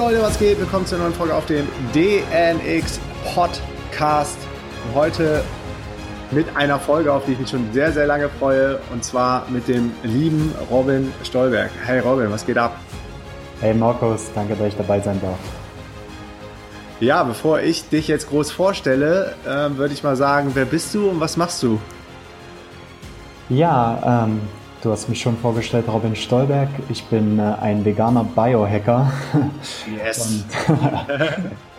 Leute, was geht? Willkommen zur neuen Folge auf dem DNX Podcast. Heute mit einer Folge, auf die ich mich schon sehr, sehr lange freue. Und zwar mit dem lieben Robin Stolberg. Hey Robin, was geht ab? Hey Markus, danke, dass ich dabei sein darf. Ja, bevor ich dich jetzt groß vorstelle, äh, würde ich mal sagen, wer bist du und was machst du? Ja, ähm, du hast mich schon vorgestellt, Robin Stolberg. Ich bin äh, ein veganer Biohacker. Yes. und,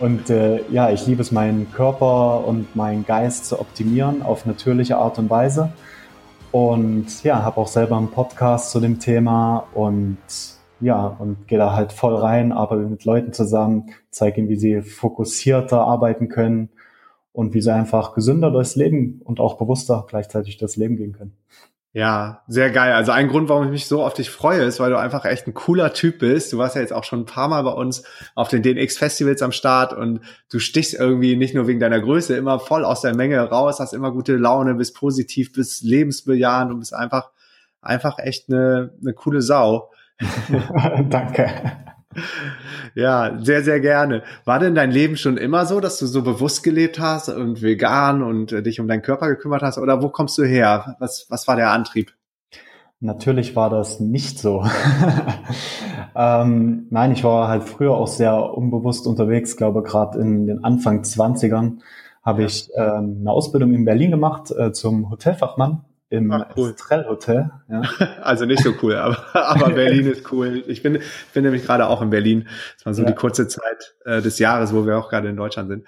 und äh, ja, ich liebe es, meinen Körper und meinen Geist zu optimieren auf natürliche Art und Weise. Und ja, habe auch selber einen Podcast zu dem Thema und ja, und gehe da halt voll rein, arbeite mit Leuten zusammen, zeige ihnen, wie sie fokussierter arbeiten können und wie sie einfach gesünder durchs Leben und auch bewusster gleichzeitig durchs Leben gehen können. Ja, sehr geil. Also ein Grund, warum ich mich so auf dich freue, ist, weil du einfach echt ein cooler Typ bist. Du warst ja jetzt auch schon ein paar Mal bei uns auf den DNX-Festivals am Start und du stichst irgendwie nicht nur wegen deiner Größe immer voll aus der Menge raus, hast immer gute Laune, bist positiv, bist lebensbejahend und bist einfach, einfach echt eine, eine coole Sau. Danke. Ja, sehr, sehr gerne. War denn dein Leben schon immer so, dass du so bewusst gelebt hast und vegan und äh, dich um deinen Körper gekümmert hast? Oder wo kommst du her? Was, was war der Antrieb? Natürlich war das nicht so. ähm, nein, ich war halt früher auch sehr unbewusst unterwegs, glaube gerade in den Anfang 20ern habe ich ähm, eine Ausbildung in Berlin gemacht äh, zum Hotelfachmann im Ach, cool. Estrell Hotel. Ja. Also nicht so cool, aber, aber Berlin ist cool. Ich bin, bin nämlich gerade auch in Berlin. Das war so ja. die kurze Zeit äh, des Jahres, wo wir auch gerade in Deutschland sind.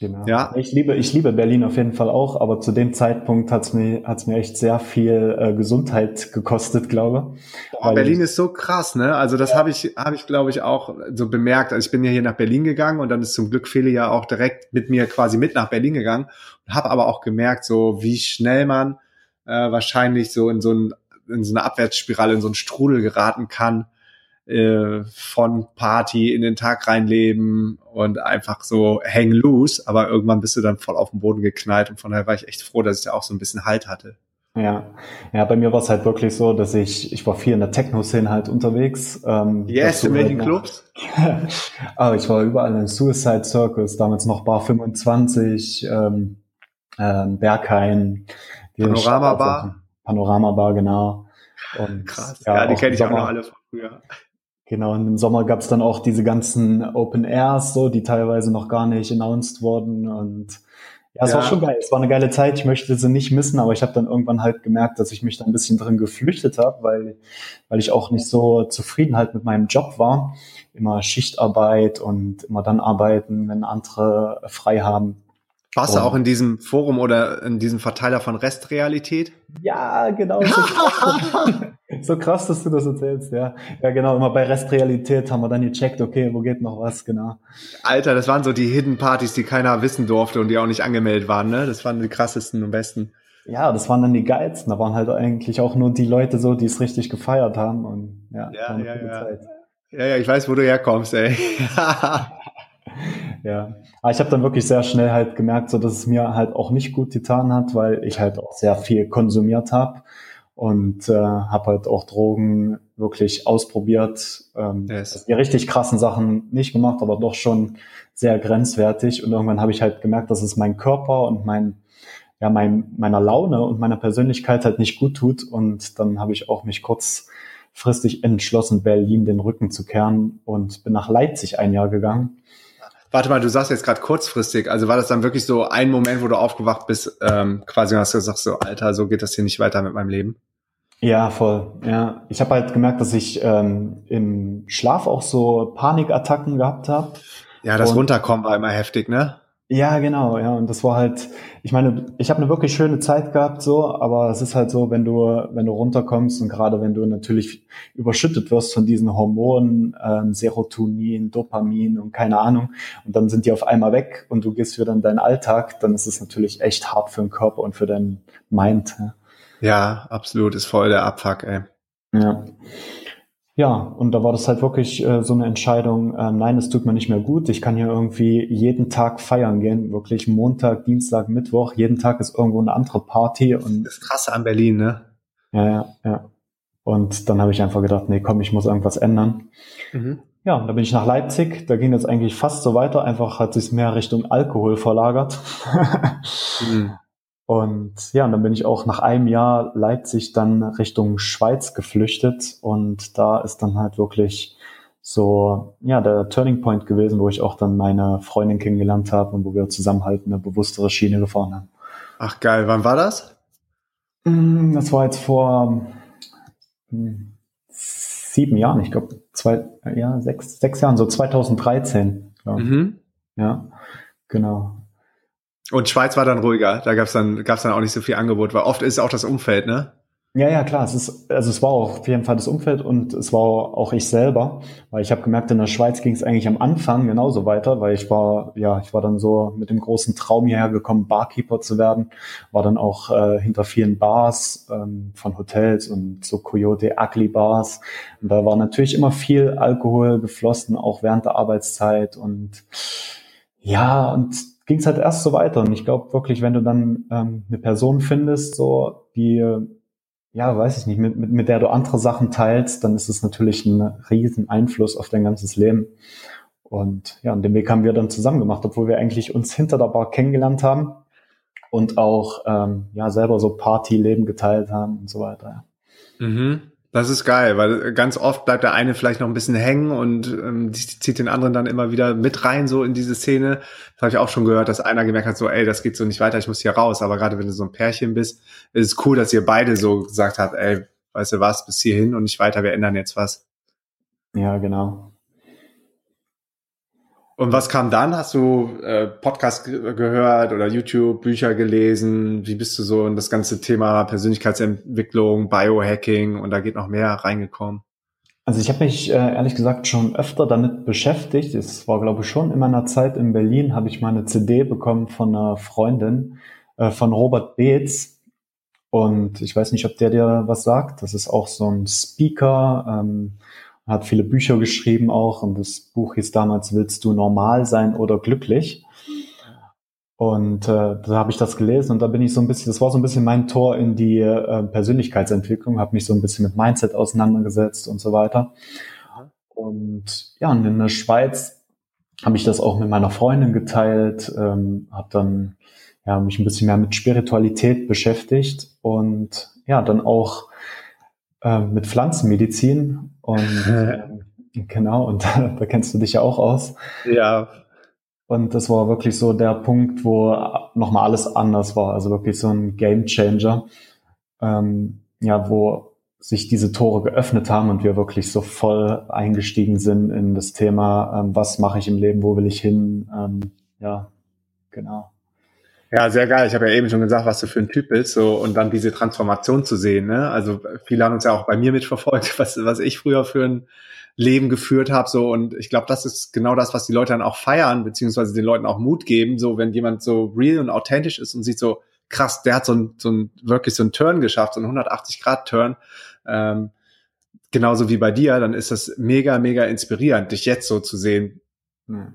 Genau. Ja. Ich liebe, ich liebe Berlin auf jeden Fall auch, aber zu dem Zeitpunkt hat's mir, hat's mir echt sehr viel äh, Gesundheit gekostet, glaube. Boah, Berlin ist so krass, ne? Also das ja. habe ich, habe ich, glaube ich, auch so bemerkt. Also ich bin ja hier nach Berlin gegangen und dann ist zum Glück Feli ja auch direkt mit mir quasi mit nach Berlin gegangen und habe aber auch gemerkt, so wie schnell man äh, wahrscheinlich so in so, ein, in so eine Abwärtsspirale, in so einen Strudel geraten kann äh, von Party in den Tag reinleben und einfach so hang loose, aber irgendwann bist du dann voll auf den Boden geknallt und von daher war ich echt froh, dass ich da auch so ein bisschen Halt hatte. Ja, ja, bei mir war es halt wirklich so, dass ich, ich war viel in der Techno-Szene halt unterwegs. Ähm, yes, in welchen halt Clubs? ah, ich war überall im Suicide Circus, damals noch Bar 25, ähm, ähm, Berghain, Panorama Bar. Panorama Bar, genau. Und, Krass, ja, ja die kenne ich auch noch alle von früher. Genau, und im Sommer gab es dann auch diese ganzen Open Airs, so, die teilweise noch gar nicht announced wurden. Und ja, es ja. war schon geil. Es war eine geile Zeit. Ich möchte sie nicht missen, aber ich habe dann irgendwann halt gemerkt, dass ich mich da ein bisschen drin geflüchtet habe, weil, weil ich auch nicht so zufrieden halt mit meinem Job war. Immer Schichtarbeit und immer dann arbeiten, wenn andere frei haben. Warst du auch in diesem Forum oder in diesem Verteiler von Restrealität? Ja, genau. So krass, so krass, dass du das erzählst, ja. Ja, genau. Immer bei Restrealität haben wir dann gecheckt, okay, wo geht noch was, genau. Alter, das waren so die Hidden Partys, die keiner wissen durfte und die auch nicht angemeldet waren, ne? Das waren die krassesten und besten. Ja, das waren dann die geilsten. Da waren halt eigentlich auch nur die Leute so, die es richtig gefeiert haben und ja, ja, ja, ja. Zeit. Ja, ja, ich weiß, wo du herkommst, ey. ja, aber ich habe dann wirklich sehr schnell halt gemerkt, so dass es mir halt auch nicht gut getan hat, weil ich halt auch sehr viel konsumiert habe und äh, habe halt auch Drogen wirklich ausprobiert. Ähm, yes. Die richtig krassen Sachen nicht gemacht, aber doch schon sehr grenzwertig. Und irgendwann habe ich halt gemerkt, dass es mein Körper und mein ja, mein, meiner Laune und meiner Persönlichkeit halt nicht gut tut. Und dann habe ich auch mich kurzfristig entschlossen, Berlin den Rücken zu kehren und bin nach Leipzig ein Jahr gegangen Warte mal, du sagst jetzt gerade kurzfristig. Also war das dann wirklich so ein Moment, wo du aufgewacht bist, ähm, quasi hast du gesagt, so Alter, so geht das hier nicht weiter mit meinem Leben? Ja, voll. Ja, ich habe halt gemerkt, dass ich ähm, im Schlaf auch so Panikattacken gehabt habe. Ja, das Runterkommen war immer heftig, ne? Ja, genau, ja. Und das war halt, ich meine, ich habe eine wirklich schöne Zeit gehabt, so, aber es ist halt so, wenn du, wenn du runterkommst und gerade wenn du natürlich überschüttet wirst von diesen Hormonen, ähm, Serotonin, Dopamin und keine Ahnung, und dann sind die auf einmal weg und du gehst wieder in deinen Alltag, dann ist es natürlich echt hart für den Körper und für deinen Mind. Ja, ja absolut, ist voll der Abfuck, ey. Ja. Ja, und da war das halt wirklich äh, so eine Entscheidung, äh, nein, es tut mir nicht mehr gut. Ich kann hier irgendwie jeden Tag feiern gehen, wirklich Montag, Dienstag, Mittwoch, jeden Tag ist irgendwo eine andere Party. Und das ist krass an Berlin, ne? Ja, ja, ja. Und dann habe ich einfach gedacht, nee, komm, ich muss irgendwas ändern. Mhm. ja, da bin ich nach Leipzig. Da ging es eigentlich fast so weiter. Einfach hat sich mehr Richtung Alkohol verlagert. mhm. Und ja, und dann bin ich auch nach einem Jahr Leipzig dann Richtung Schweiz geflüchtet. Und da ist dann halt wirklich so, ja, der Turning Point gewesen, wo ich auch dann meine Freundin kennengelernt habe und wo wir zusammen halt eine bewusstere Schiene gefahren haben. Ach geil, wann war das? Mm, das war jetzt vor hm, sieben Jahren, ich glaube zwei, ja, sechs, sechs Jahren, so 2013. Mhm. Ja, genau. Und Schweiz war dann ruhiger, da gab's dann, gab's dann auch nicht so viel Angebot, weil oft ist auch das Umfeld, ne? Ja, ja, klar. Es ist, also es war auch auf jeden Fall das Umfeld und es war auch ich selber, weil ich habe gemerkt, in der Schweiz ging es eigentlich am Anfang genauso weiter, weil ich war, ja, ich war dann so mit dem großen Traum hierher gekommen, Barkeeper zu werden, war dann auch äh, hinter vielen Bars ähm, von Hotels und so Coyote Ugly Bars. Und da war natürlich immer viel Alkohol geflossen, auch während der Arbeitszeit und ja, und ging es halt erst so weiter. Und ich glaube wirklich, wenn du dann ähm, eine Person findest, so die ja, weiß ich nicht, mit, mit, mit der du andere Sachen teilst, dann ist es natürlich ein riesen Einfluss auf dein ganzes Leben. Und ja, und den Weg haben wir dann zusammen gemacht, obwohl wir eigentlich uns hinter der Bar kennengelernt haben und auch ähm, ja selber so Partyleben geteilt haben und so weiter. Mhm. Das ist geil, weil ganz oft bleibt der eine vielleicht noch ein bisschen hängen und ähm, zieht den anderen dann immer wieder mit rein, so in diese Szene. Das habe ich auch schon gehört, dass einer gemerkt hat, so, ey, das geht so nicht weiter, ich muss hier raus. Aber gerade wenn du so ein Pärchen bist, ist es cool, dass ihr beide so gesagt habt, ey, weißt du was, bis hierhin und nicht weiter, wir ändern jetzt was. Ja, genau. Und was kam dann? Hast du äh, Podcast gehört oder YouTube, Bücher gelesen? Wie bist du so in das ganze Thema Persönlichkeitsentwicklung, Biohacking und da geht noch mehr reingekommen? Also ich habe mich äh, ehrlich gesagt schon öfter damit beschäftigt. Es war, glaube ich, schon in meiner Zeit in Berlin, habe ich mal eine CD bekommen von einer Freundin äh, von Robert Beetz. Und ich weiß nicht, ob der dir was sagt. Das ist auch so ein Speaker. Ähm, hat viele Bücher geschrieben auch und das Buch hieß damals Willst du normal sein oder glücklich? Und äh, da habe ich das gelesen und da bin ich so ein bisschen, das war so ein bisschen mein Tor in die äh, Persönlichkeitsentwicklung, habe mich so ein bisschen mit Mindset auseinandergesetzt und so weiter. Und ja, und in der Schweiz habe ich das auch mit meiner Freundin geteilt, ähm, habe dann ja, mich ein bisschen mehr mit Spiritualität beschäftigt und ja, dann auch äh, mit Pflanzenmedizin und äh, genau, und da, da kennst du dich ja auch aus. Ja. Und das war wirklich so der Punkt, wo nochmal alles anders war. Also wirklich so ein Game Changer. Ähm, ja, wo sich diese Tore geöffnet haben und wir wirklich so voll eingestiegen sind in das Thema, ähm, was mache ich im Leben, wo will ich hin? Ähm, ja, genau. Ja, sehr geil. Ich habe ja eben schon gesagt, was du für ein Typ bist, so und dann diese Transformation zu sehen. Ne? Also viele haben uns ja auch bei mir mitverfolgt, was, was ich früher für ein Leben geführt habe. So und ich glaube, das ist genau das, was die Leute dann auch feiern, beziehungsweise den Leuten auch Mut geben. So wenn jemand so real und authentisch ist und sieht so krass, der hat so ein, so ein wirklich so ein Turn geschafft, so ein 180 Grad Turn. Ähm, genauso wie bei dir, dann ist das mega, mega inspirierend, dich jetzt so zu sehen. Hm.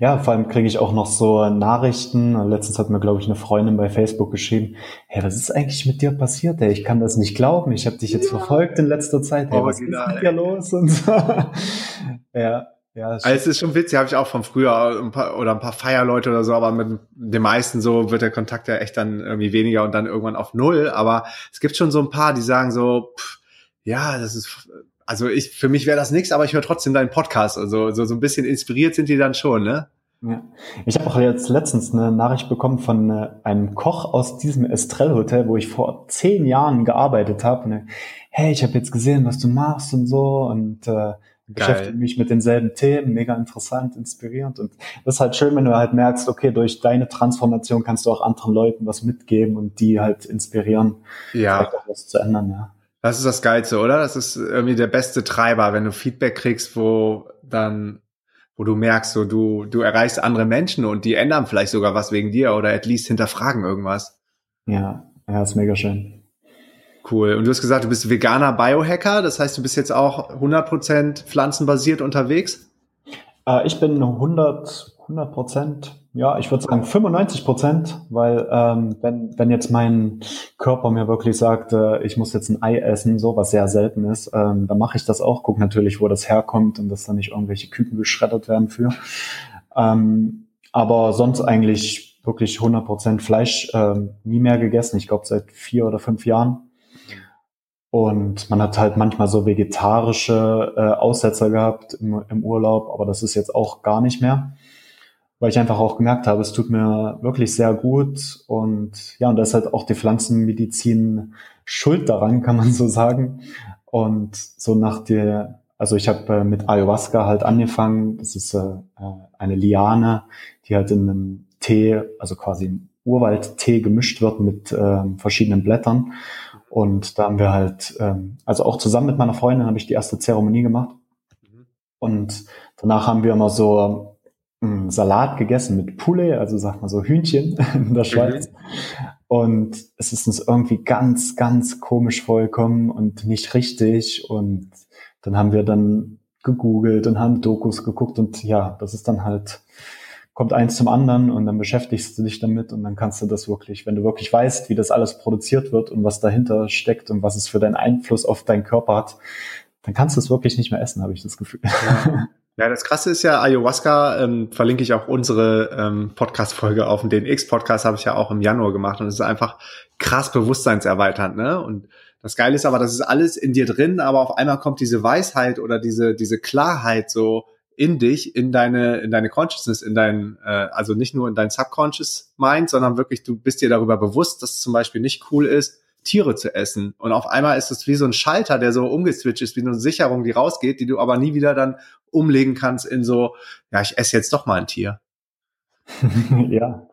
Ja, vor allem kriege ich auch noch so Nachrichten. Letztens hat mir, glaube ich, eine Freundin bei Facebook geschrieben, hey, was ist eigentlich mit dir passiert? Hey, ich kann das nicht glauben. Ich habe dich jetzt ja. verfolgt in letzter Zeit. Hey, was ist mit dir los? Und so. ja. Ja, also es ist schon witzig, habe ich auch von früher ein paar, oder ein paar Feierleute oder so, aber mit den meisten so wird der Kontakt ja echt dann irgendwie weniger und dann irgendwann auf null. Aber es gibt schon so ein paar, die sagen so, pff, ja, das ist also ich, für mich wäre das nichts, aber ich höre trotzdem deinen Podcast. Also so, so ein bisschen inspiriert sind die dann schon, ne? Ja. Ich habe auch jetzt letztens eine Nachricht bekommen von äh, einem Koch aus diesem Estrell Hotel, wo ich vor zehn Jahren gearbeitet habe. Ne, hey, ich habe jetzt gesehen, was du machst und so und äh, beschäftige mich mit denselben Themen, mega interessant, inspirierend. Und das ist halt schön, wenn du halt merkst, okay, durch deine Transformation kannst du auch anderen Leuten was mitgeben und die halt inspirieren, ja. was zu ändern, ja. Das ist das Geilste, oder? Das ist irgendwie der beste Treiber, wenn du Feedback kriegst, wo dann, wo du merkst, so du, du erreichst andere Menschen und die ändern vielleicht sogar was wegen dir oder at least hinterfragen irgendwas. Ja, ja, ist mega schön. Cool. Und du hast gesagt, du bist veganer Biohacker, das heißt, du bist jetzt auch 100% pflanzenbasiert unterwegs? Äh, ich bin 100 100 Prozent. Ja, ich würde sagen 95 Prozent, weil ähm, wenn, wenn jetzt mein Körper mir wirklich sagt, äh, ich muss jetzt ein Ei essen, so was sehr selten ist, ähm, dann mache ich das auch. Guck natürlich, wo das herkommt und dass da nicht irgendwelche Küken geschreddert werden für. Ähm, aber sonst eigentlich wirklich 100 Prozent Fleisch ähm, nie mehr gegessen. Ich glaube seit vier oder fünf Jahren. Und man hat halt manchmal so vegetarische äh, Aussetzer gehabt im, im Urlaub, aber das ist jetzt auch gar nicht mehr weil ich einfach auch gemerkt habe, es tut mir wirklich sehr gut und ja, und da ist halt auch die Pflanzenmedizin schuld daran, kann man so sagen. Und so nach der, also ich habe äh, mit Ayahuasca halt angefangen. Das ist äh, äh, eine Liane, die halt in einem Tee, also quasi im Urwaldtee gemischt wird mit äh, verschiedenen Blättern. Und da haben wir halt, ähm, also auch zusammen mit meiner Freundin habe ich die erste Zeremonie gemacht. Mhm. Und danach haben wir immer so Salat gegessen mit Poulet, also sag mal so Hühnchen in der Schweiz. Mhm. Und es ist uns irgendwie ganz, ganz komisch vollkommen und nicht richtig. Und dann haben wir dann gegoogelt und haben Dokus geguckt und ja, das ist dann halt, kommt eins zum anderen und dann beschäftigst du dich damit und dann kannst du das wirklich, wenn du wirklich weißt, wie das alles produziert wird und was dahinter steckt und was es für deinen Einfluss auf deinen Körper hat, dann kannst du es wirklich nicht mehr essen, habe ich das Gefühl. Ja. Ja, das Krasse ist ja, Ayahuasca ähm, verlinke ich auch unsere ähm, Podcast-Folge auf dem DNX-Podcast, habe ich ja auch im Januar gemacht und es ist einfach krass bewusstseinserweiternd, ne? Und das Geile ist aber, das ist alles in dir drin, aber auf einmal kommt diese Weisheit oder diese, diese Klarheit so in dich, in deine, in deine Consciousness, in dein, äh, also nicht nur in dein Subconscious Mind, sondern wirklich, du bist dir darüber bewusst, dass es zum Beispiel nicht cool ist, Tiere zu essen. Und auf einmal ist es wie so ein Schalter, der so umgeswitcht ist, wie eine Sicherung, die rausgeht, die du aber nie wieder dann umlegen kannst in so, ja, ich esse jetzt doch mal ein Tier. ja,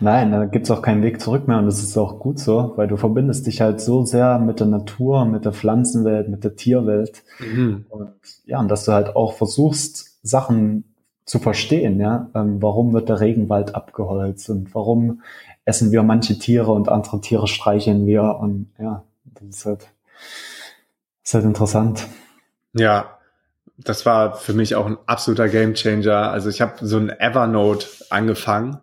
nein, da gibt's auch keinen Weg zurück mehr und das ist auch gut so, weil du verbindest dich halt so sehr mit der Natur, mit der Pflanzenwelt, mit der Tierwelt mhm. und ja, und dass du halt auch versuchst, Sachen zu verstehen, ja, ähm, warum wird der Regenwald abgeholzt und warum essen wir manche Tiere und andere Tiere streicheln wir und ja, das ist halt, das ist halt interessant. Ja, das war für mich auch ein absoluter Gamechanger. Also ich habe so ein Evernote angefangen,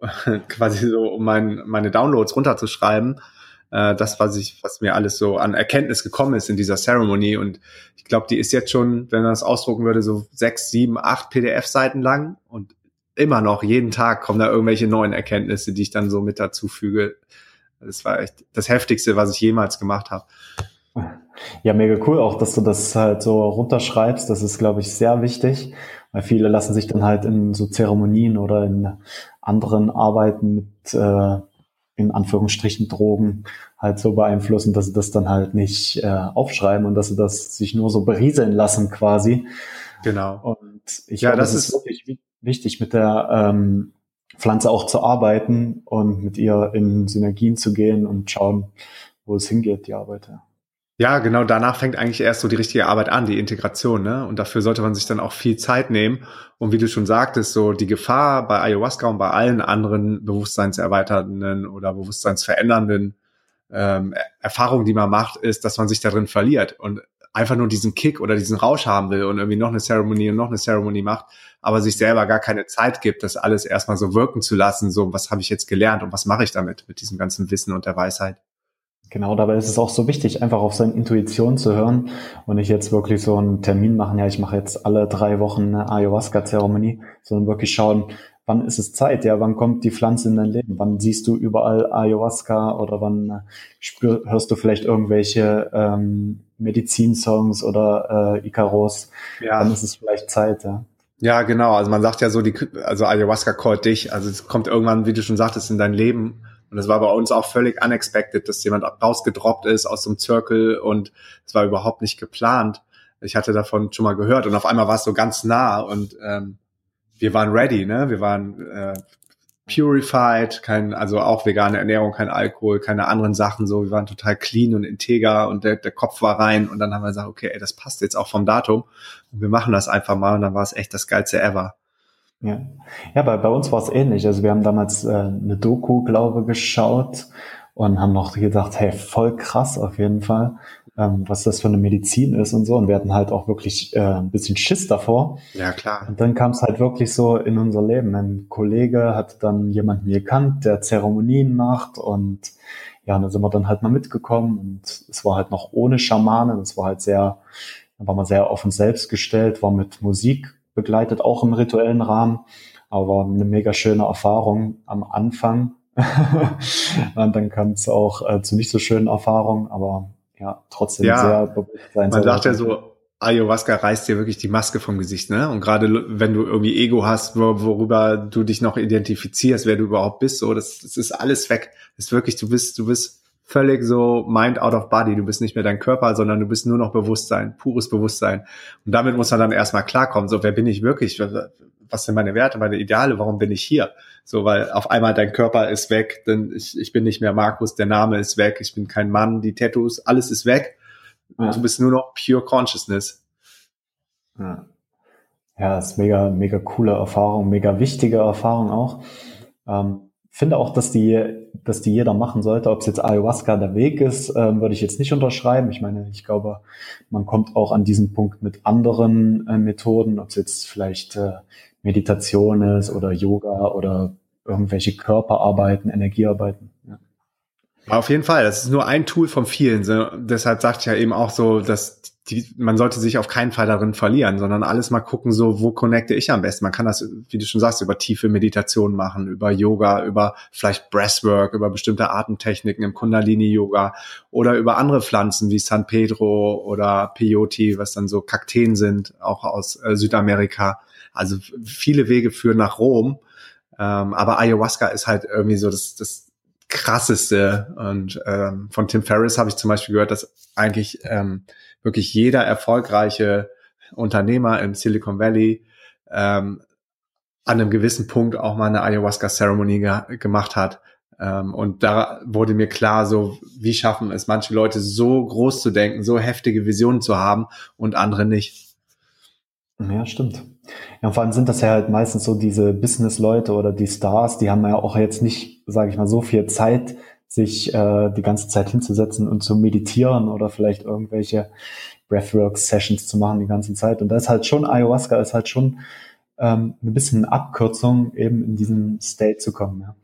quasi so, um mein, meine Downloads runterzuschreiben. Äh, das, was ich, was mir alles so an Erkenntnis gekommen ist in dieser Ceremony. Und ich glaube, die ist jetzt schon, wenn man das ausdrucken würde, so sechs, sieben, acht PDF-Seiten lang. Und immer noch, jeden Tag kommen da irgendwelche neuen Erkenntnisse, die ich dann so mit dazu füge. Das war echt das Heftigste, was ich jemals gemacht habe. Ja, mega cool auch, dass du das halt so runterschreibst. Das ist, glaube ich, sehr wichtig, weil viele lassen sich dann halt in so Zeremonien oder in anderen Arbeiten mit äh, in Anführungsstrichen Drogen halt so beeinflussen, dass sie das dann halt nicht äh, aufschreiben und dass sie das sich nur so berieseln lassen quasi. Genau. Und ich ja, glaube, das, das ist wichtig, mit der ähm, Pflanze auch zu arbeiten und mit ihr in Synergien zu gehen und schauen, wo es hingeht, die Arbeit. Ja. Ja, genau, danach fängt eigentlich erst so die richtige Arbeit an, die Integration, ne? Und dafür sollte man sich dann auch viel Zeit nehmen. Und wie du schon sagtest, so die Gefahr bei Ayahuasca und bei allen anderen bewusstseinserweiternden oder bewusstseinsverändernden ähm, Erfahrungen, die man macht, ist, dass man sich darin verliert und einfach nur diesen Kick oder diesen Rausch haben will und irgendwie noch eine Zeremonie und noch eine Zeremonie macht, aber sich selber gar keine Zeit gibt, das alles erstmal so wirken zu lassen, so was habe ich jetzt gelernt und was mache ich damit, mit diesem ganzen Wissen und der Weisheit. Genau, dabei ist es auch so wichtig, einfach auf seine Intuition zu hören und nicht jetzt wirklich so einen Termin machen, ja, ich mache jetzt alle drei Wochen eine Ayahuasca-Zeremonie, sondern wirklich schauen, wann ist es Zeit, ja, wann kommt die Pflanze in dein Leben, wann siehst du überall Ayahuasca oder wann äh, spür, hörst du vielleicht irgendwelche ähm, Medizinsongs oder äh, Icaros, ja. dann ist es vielleicht Zeit, ja. Ja, genau. Also man sagt ja so, die, also Ayahuasca callt dich. Also es kommt irgendwann, wie du schon sagtest, in dein Leben und es war bei uns auch völlig unexpected, dass jemand rausgedroppt ist aus dem Circle und es war überhaupt nicht geplant. Ich hatte davon schon mal gehört und auf einmal war es so ganz nah und ähm, wir waren ready, ne? Wir waren äh, purified, kein, also auch vegane Ernährung, kein Alkohol, keine anderen Sachen so. Wir waren total clean und integer und der, der Kopf war rein und dann haben wir gesagt, okay, ey, das passt jetzt auch vom Datum und wir machen das einfach mal und dann war es echt das geilste ever. Ja, ja bei, bei uns war es ähnlich. Also wir haben damals äh, eine Doku, glaube geschaut und haben noch gedacht, hey, voll krass auf jeden Fall. Ähm, was das für eine Medizin ist und so. Und wir hatten halt auch wirklich äh, ein bisschen Schiss davor. Ja, klar. Und dann kam es halt wirklich so in unser Leben. Ein Kollege hat dann jemanden gekannt, der Zeremonien macht und ja, da sind wir dann halt mal mitgekommen und es war halt noch ohne Schamanen, es war halt sehr, da war man sehr auf uns selbst gestellt, war mit Musik begleitet, auch im rituellen Rahmen, aber eine mega schöne Erfahrung am Anfang. und dann kam es auch äh, zu nicht so schönen Erfahrungen, aber ja, trotzdem ja, sehr Bewusstsein. Man sagt ja so, Ayahuasca reißt dir wirklich die Maske vom Gesicht, ne? Und gerade wenn du irgendwie Ego hast, worüber du dich noch identifizierst, wer du überhaupt bist, so, das, das ist alles weg. Das ist wirklich, du bist, du bist völlig so mind out of body. Du bist nicht mehr dein Körper, sondern du bist nur noch Bewusstsein, pures Bewusstsein. Und damit muss man dann erstmal klarkommen. So, wer bin ich wirklich? Was sind meine Werte, meine Ideale? Warum bin ich hier? So, weil auf einmal dein Körper ist weg, denn ich, ich bin nicht mehr Markus, der Name ist weg, ich bin kein Mann, die Tattoos, alles ist weg. Ja. Du bist nur noch pure Consciousness. Ja. Ja, ist mega, mega coole Erfahrung, mega wichtige Erfahrung auch. Ähm, finde auch, dass die, dass die jeder machen sollte. Ob es jetzt Ayahuasca der Weg ist, ähm, würde ich jetzt nicht unterschreiben. Ich meine, ich glaube, man kommt auch an diesen Punkt mit anderen äh, Methoden, ob es jetzt vielleicht äh, Meditation ist oder Yoga oder irgendwelche Körperarbeiten, Energiearbeiten. Ja. Auf jeden Fall, das ist nur ein Tool von vielen. So, deshalb sagt ich ja eben auch so, dass die, man sollte sich auf keinen Fall darin verlieren, sondern alles mal gucken, so wo connecte ich am besten. Man kann das, wie du schon sagst, über tiefe Meditation machen, über Yoga, über vielleicht Breathwork, über bestimmte Atemtechniken im Kundalini-Yoga oder über andere Pflanzen wie San Pedro oder Peyote, was dann so Kakteen sind, auch aus äh, Südamerika. Also viele Wege führen nach Rom. Ähm, aber Ayahuasca ist halt irgendwie so das, das krasseste. Und ähm, von Tim Ferriss habe ich zum Beispiel gehört, dass eigentlich ähm, wirklich jeder erfolgreiche Unternehmer im Silicon Valley ähm, an einem gewissen Punkt auch mal eine Ayahuasca-Zeremonie ge gemacht hat. Ähm, und da wurde mir klar, so wie schaffen es manche Leute so groß zu denken, so heftige Visionen zu haben und andere nicht. Ja, stimmt. Ja, vor allem sind das ja halt meistens so diese Business-Leute oder die Stars, die haben ja auch jetzt nicht, sage ich mal, so viel Zeit, sich äh, die ganze Zeit hinzusetzen und zu meditieren oder vielleicht irgendwelche Breathwork-Sessions zu machen die ganze Zeit. Und da ist halt schon, Ayahuasca ist halt schon ähm, ein bisschen Abkürzung, eben in diesen State zu kommen. Ja.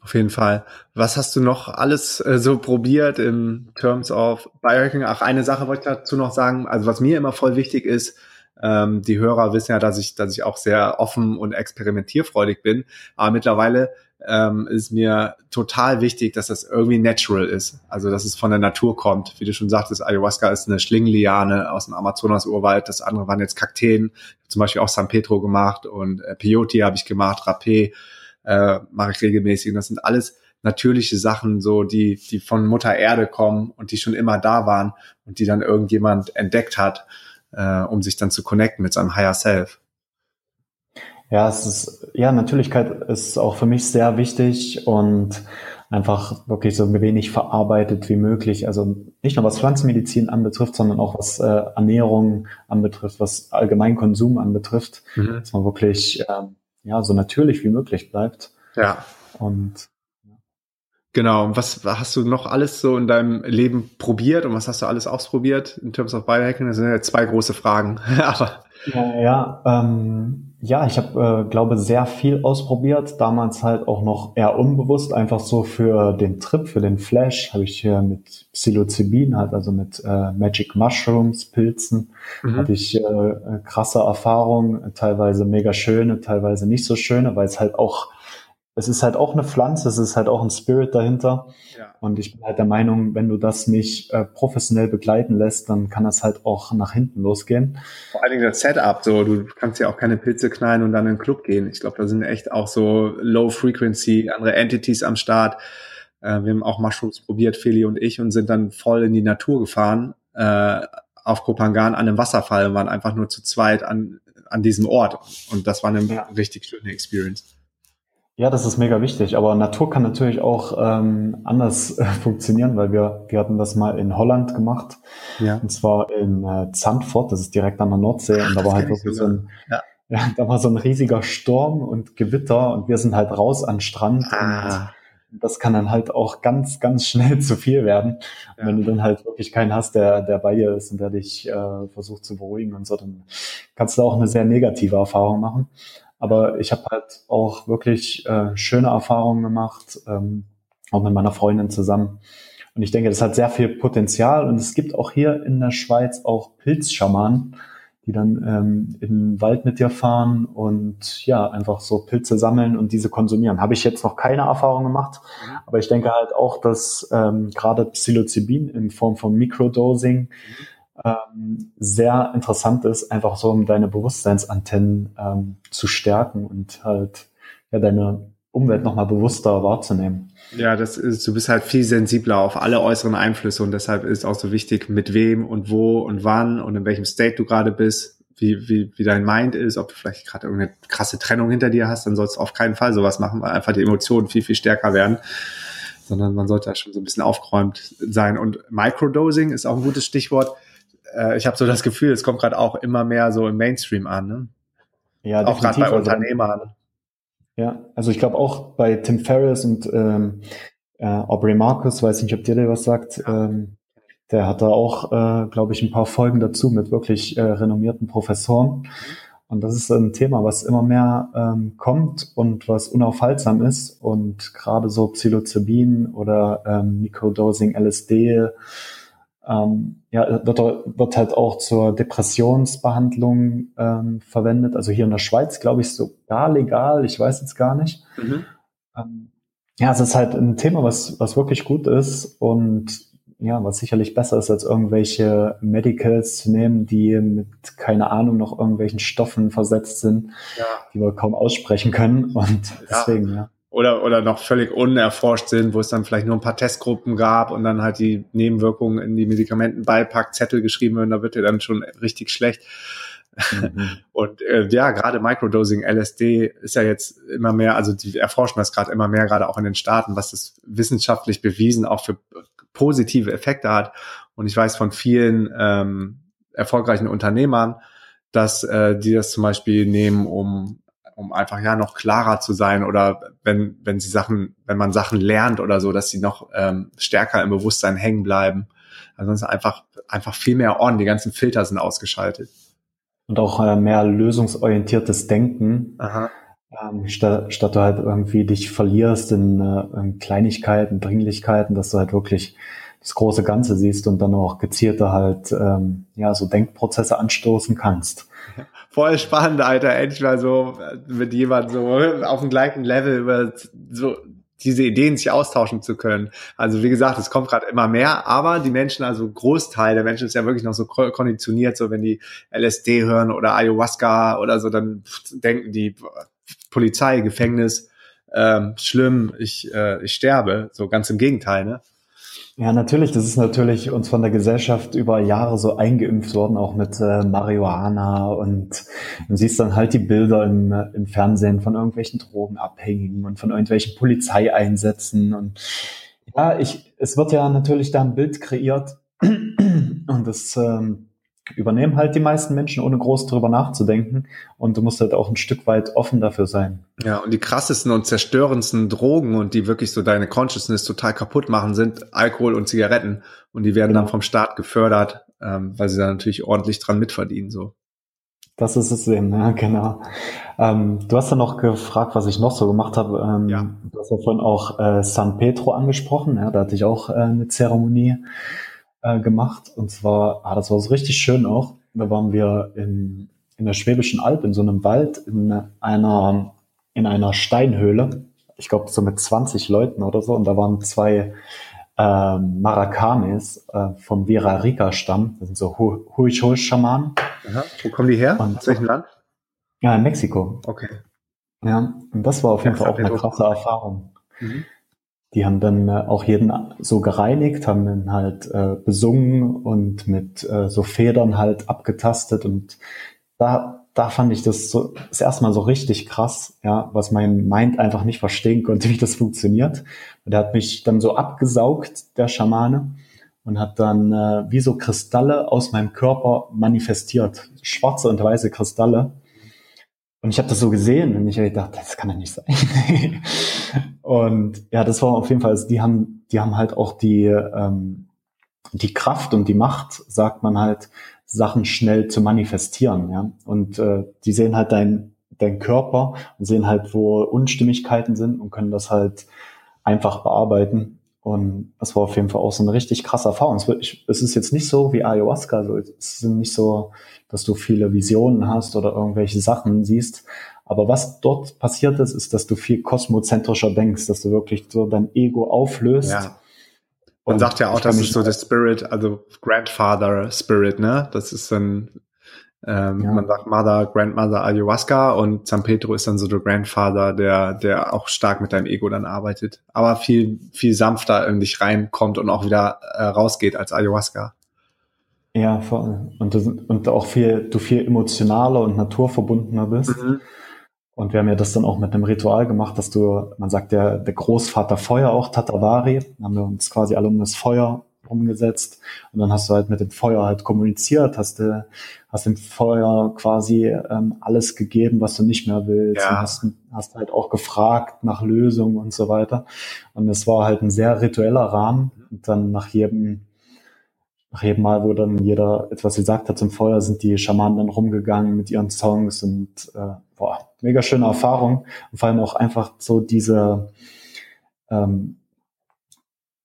Auf jeden Fall. Was hast du noch alles äh, so probiert in Terms of Biohacking? Ach, eine Sache wollte ich dazu noch sagen. Also was mir immer voll wichtig ist, ähm, die Hörer wissen ja, dass ich, dass ich auch sehr offen und experimentierfreudig bin. Aber mittlerweile ähm, ist mir total wichtig, dass das irgendwie natural ist. Also, dass es von der Natur kommt. Wie du schon sagtest, Ayahuasca ist eine Schlingenliane aus dem Amazonas-Urwald. Das andere waren jetzt Kakteen. Zum Beispiel auch San Pedro gemacht und äh, Peyote habe ich gemacht, Rapé äh, mache ich regelmäßig. Und das sind alles natürliche Sachen, so die, die von Mutter Erde kommen und die schon immer da waren und die dann irgendjemand entdeckt hat, äh, um sich dann zu connecten mit seinem Higher Self. Ja, es ist, ja, Natürlichkeit ist auch für mich sehr wichtig und einfach wirklich so wenig verarbeitet wie möglich. Also nicht nur was Pflanzenmedizin anbetrifft, sondern auch was äh, Ernährung anbetrifft, was Allgemeinkonsum anbetrifft, mhm. dass man wirklich äh, ja so natürlich wie möglich bleibt. Ja. Und Genau. Und was hast du noch alles so in deinem Leben probiert und was hast du alles ausprobiert in Terms of Biohacking? Das sind ja zwei große Fragen. Aber ja, ja, ähm, ja, ich habe, äh, glaube, sehr viel ausprobiert. Damals halt auch noch eher unbewusst, einfach so für den Trip, für den Flash, habe ich hier mit Psilocybin, halt also mit äh, Magic Mushrooms, Pilzen, mhm. hatte ich äh, krasse Erfahrungen, teilweise mega schöne, teilweise nicht so schöne, weil es halt auch es ist halt auch eine Pflanze, es ist halt auch ein Spirit dahinter. Ja. Und ich bin halt der Meinung, wenn du das nicht äh, professionell begleiten lässt, dann kann das halt auch nach hinten losgehen. Vor allen Dingen das Setup, so du kannst ja auch keine Pilze knallen und dann in den Club gehen. Ich glaube, da sind echt auch so Low Frequency, andere Entities am Start. Äh, wir haben auch Mushrooms probiert, Feli und ich, und sind dann voll in die Natur gefahren, äh, auf Kopangan an einem Wasserfall und waren einfach nur zu zweit an, an diesem Ort. Und das war eine ja. richtig schöne Experience. Ja, das ist mega wichtig. Aber Natur kann natürlich auch ähm, anders äh, funktionieren, weil wir, wir hatten das mal in Holland gemacht. Ja. Und zwar in äh, Zandvoort, das ist direkt an der Nordsee. Ach, und da war halt wirklich so ein, ja. ja. da war so ein riesiger Sturm und Gewitter und wir sind halt raus an Strand. Ah. Und das kann dann halt auch ganz, ganz schnell zu viel werden. Ja. wenn du dann halt wirklich keinen hast, der, der bei dir ist und der dich äh, versucht zu beruhigen und so, dann kannst du auch eine sehr negative Erfahrung machen. Aber ich habe halt auch wirklich äh, schöne Erfahrungen gemacht, ähm, auch mit meiner Freundin zusammen. Und ich denke, das hat sehr viel Potenzial. Und es gibt auch hier in der Schweiz auch Pilzschamanen, die dann ähm, in den Wald mit dir fahren und ja, einfach so Pilze sammeln und diese konsumieren. Habe ich jetzt noch keine Erfahrung gemacht, mhm. aber ich denke halt auch, dass ähm, gerade Psilocybin in Form von Microdosing ähm, sehr interessant ist, einfach so um deine Bewusstseinsantennen ähm, zu stärken und halt ja deine Umwelt nochmal bewusster wahrzunehmen. Ja, das ist, du bist halt viel sensibler auf alle äußeren Einflüsse und deshalb ist auch so wichtig, mit wem und wo und wann und in welchem State du gerade bist, wie, wie, wie dein Mind ist, ob du vielleicht gerade irgendeine krasse Trennung hinter dir hast, dann sollst du auf keinen Fall sowas machen, weil einfach die Emotionen viel, viel stärker werden. Sondern man sollte da schon so ein bisschen aufgeräumt sein. Und Microdosing ist auch ein gutes Stichwort. Äh, ich habe so das Gefühl, es kommt gerade auch immer mehr so im Mainstream an. Ne? Ja, auch gerade bei also Unternehmern. Ja, also ich glaube auch bei Tim Ferriss und ähm, äh, Aubrey Marcus, weiß nicht, ob dir der was sagt, ähm, der hat da auch, äh, glaube ich, ein paar Folgen dazu mit wirklich äh, renommierten Professoren. Und das ist ein Thema, was immer mehr ähm, kommt und was unaufhaltsam ist. Und gerade so Psilocybin oder ähm, Microdosing LSD ähm, ja, wird, wird halt auch zur Depressionsbehandlung ähm, verwendet. Also hier in der Schweiz, glaube ich, sogar legal. Ich weiß jetzt gar nicht. Mhm. Ähm, ja, es ist halt ein Thema, was, was wirklich gut ist und ja, was sicherlich besser ist, als irgendwelche Medicals zu nehmen, die mit, keine Ahnung, noch irgendwelchen Stoffen versetzt sind, ja. die wir kaum aussprechen können. Und deswegen, ja. Oder, oder noch völlig unerforscht sind, wo es dann vielleicht nur ein paar Testgruppen gab und dann halt die Nebenwirkungen in die Medikamentenbeipackzettel geschrieben werden, da wird ja dann schon richtig schlecht. Mhm. Und äh, ja, gerade Microdosing, LSD ist ja jetzt immer mehr, also die erforschen das gerade immer mehr, gerade auch in den Staaten, was das wissenschaftlich bewiesen auch für positive Effekte hat. Und ich weiß von vielen ähm, erfolgreichen Unternehmern, dass äh, die das zum Beispiel nehmen, um um einfach ja noch klarer zu sein oder wenn, wenn sie Sachen, wenn man Sachen lernt oder so, dass sie noch ähm, stärker im Bewusstsein hängen bleiben. Ansonsten einfach, einfach viel mehr on, die ganzen Filter sind ausgeschaltet. Und auch äh, mehr lösungsorientiertes Denken. Aha. Ähm, statt, statt du halt irgendwie dich verlierst in, äh, in Kleinigkeiten, Dringlichkeiten, dass du halt wirklich das große Ganze siehst und dann auch gezielter halt ähm, ja so Denkprozesse anstoßen kannst voll spannend, Alter, endlich mal so mit jemandem so auf dem gleichen Level über so diese Ideen sich austauschen zu können. Also wie gesagt, es kommt gerade immer mehr, aber die Menschen, also Großteil der Menschen ist ja wirklich noch so konditioniert, so wenn die LSD hören oder Ayahuasca oder so, dann denken die Polizei, Gefängnis, ähm, schlimm, ich, äh, ich sterbe. So ganz im Gegenteil, ne? Ja, natürlich. Das ist natürlich uns von der Gesellschaft über Jahre so eingeimpft worden, auch mit äh, Marihuana. Und du siehst dann halt die Bilder im, im Fernsehen von irgendwelchen Drogenabhängigen und von irgendwelchen Polizeieinsätzen. Und ja, ich, es wird ja natürlich da ein Bild kreiert. Und das ähm, übernehmen halt die meisten Menschen, ohne groß drüber nachzudenken. Und du musst halt auch ein Stück weit offen dafür sein. Ja, und die krassesten und zerstörendsten Drogen und die wirklich so deine Consciousness total kaputt machen, sind Alkohol und Zigaretten. Und die werden genau. dann vom Staat gefördert, ähm, weil sie da natürlich ordentlich dran mitverdienen. So. Das ist es eben, ja, genau. Ähm, du hast ja noch gefragt, was ich noch so gemacht habe. Ähm, ja. Du hast ja vorhin auch äh, San Pedro angesprochen, ja, da hatte ich auch äh, eine Zeremonie äh, gemacht. Und zwar, ah, das war so richtig schön auch. Da waren wir in, in der Schwäbischen Alb, in so einem Wald, in einer, in einer Steinhöhle. Ich glaube, so mit 20 Leuten oder so. Und da waren zwei äh, Marakames äh, vom Virarica-Stamm. Das sind so Huichol-Schamanen. Wo kommen die her? Und, Aus welchem Land? Ja, in Mexiko. Okay. Ja, und das war auf jeden Fall auch eine krasse Erfahrung. Mhm. Die haben dann äh, auch jeden so gereinigt, haben dann halt äh, besungen und mit äh, so Federn halt abgetastet und da da fand ich das so das erstmal so richtig krass, ja, was mein Mind einfach nicht verstehen konnte, wie das funktioniert. Und der hat mich dann so abgesaugt, der Schamane, und hat dann äh, wie so Kristalle aus meinem Körper manifestiert, schwarze und weiße Kristalle. Und ich habe das so gesehen und ich habe gedacht, das kann ja nicht sein. Und ja, das war auf jeden Fall, also die haben, die haben halt auch die, ähm, die Kraft und die Macht, sagt man halt, Sachen schnell zu manifestieren, ja. Und äh, die sehen halt dein, dein Körper und sehen halt, wo Unstimmigkeiten sind und können das halt einfach bearbeiten. Und das war auf jeden Fall auch so eine richtig krasse Erfahrung. Es, ist jetzt nicht so wie Ayahuasca, also es ist nicht so, dass du viele Visionen hast oder irgendwelche Sachen siehst. Aber was dort passiert ist, ist, dass du viel kosmozentrischer denkst, dass du wirklich so dein Ego auflöst. Ja. Man sagt ja auch, das ist so der Spirit, also Grandfather Spirit, ne? Das ist dann ähm, ja. Man sagt Mother, Grandmother Ayahuasca und San Pedro ist dann so der Grandfather, der, der auch stark mit deinem Ego dann arbeitet, aber viel, viel sanfter in dich reinkommt und auch wieder äh, rausgeht als Ayahuasca. Ja, voll. Und, und auch viel, du viel emotionaler und naturverbundener bist. Mhm. Und wir haben ja das dann auch mit einem Ritual gemacht, dass du, man sagt der, der Großvater Feuer auch, Tatavari, haben wir uns quasi alle um das Feuer umgesetzt und dann hast du halt mit dem Feuer halt kommuniziert, hast du hast dem Feuer quasi ähm, alles gegeben, was du nicht mehr willst. Ja. und hast, hast halt auch gefragt nach Lösungen und so weiter. Und es war halt ein sehr ritueller Rahmen. Und dann nach jedem nach jedem Mal, wo dann jeder etwas gesagt hat zum Feuer, sind die Schamanen dann rumgegangen mit ihren Songs und äh, boah, mega schöne Erfahrung. Und vor allem auch einfach so diese ähm,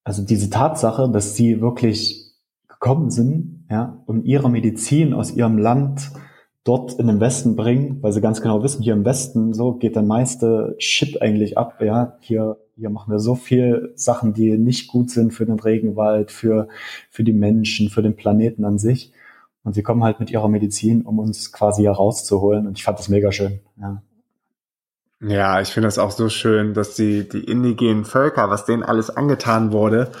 also diese Tatsache, dass sie wirklich gekommen sind, ja, und ihre Medizin aus ihrem Land dort in den Westen bringen, weil sie ganz genau wissen, hier im Westen so geht der meiste Shit eigentlich ab, ja, hier hier machen wir so viel Sachen, die nicht gut sind für den Regenwald, für für die Menschen, für den Planeten an sich. Und sie kommen halt mit ihrer Medizin, um uns quasi hier rauszuholen. Und ich fand das mega schön. Ja. Ja, ich finde das auch so schön, dass die, die indigenen Völker, was denen alles angetan wurde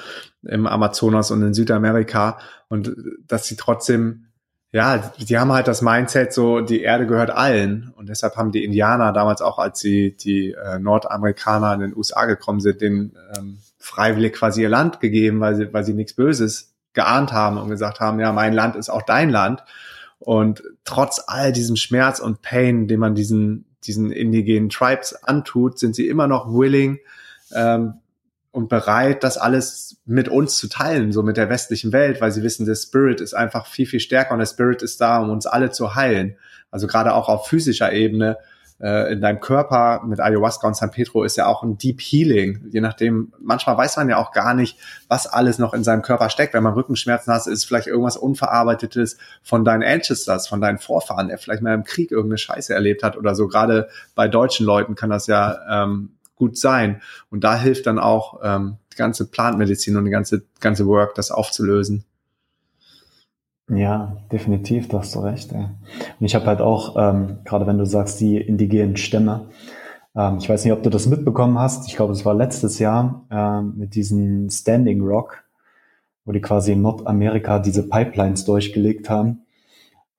im Amazonas und in Südamerika und dass sie trotzdem, ja, die haben halt das Mindset so, die Erde gehört allen und deshalb haben die Indianer damals auch, als sie die äh, Nordamerikaner in den USA gekommen sind, den ähm, freiwillig quasi ihr Land gegeben, weil sie, weil sie nichts Böses geahnt haben und gesagt haben, ja, mein Land ist auch dein Land. Und trotz all diesem Schmerz und Pain, den man diesen diesen indigenen Tribes antut, sind sie immer noch willing ähm, und bereit, das alles mit uns zu teilen, so mit der westlichen Welt, weil sie wissen, der Spirit ist einfach viel, viel stärker und der Spirit ist da, um uns alle zu heilen. Also gerade auch auf physischer Ebene äh, in deinem Körper mit Ayahuasca und San Pedro ist ja auch ein Deep Healing. Je nachdem, manchmal weiß man ja auch gar nicht, was alles noch in seinem Körper steckt. Wenn man Rückenschmerzen hat, ist vielleicht irgendwas Unverarbeitetes von deinen Ancestors, von deinen Vorfahren, der vielleicht mal im Krieg irgendeine Scheiße erlebt hat oder so. Gerade bei deutschen Leuten kann das ja ähm, gut sein. Und da hilft dann auch ähm, die ganze Plantmedizin und die ganze, ganze Work, das aufzulösen. Ja, definitiv, da hast du recht. Ja. Und ich habe halt auch, ähm, gerade wenn du sagst, die indigenen Stämme, ähm, ich weiß nicht, ob du das mitbekommen hast, ich glaube, es war letztes Jahr ähm, mit diesem Standing Rock, wo die quasi in Nordamerika diese Pipelines durchgelegt haben.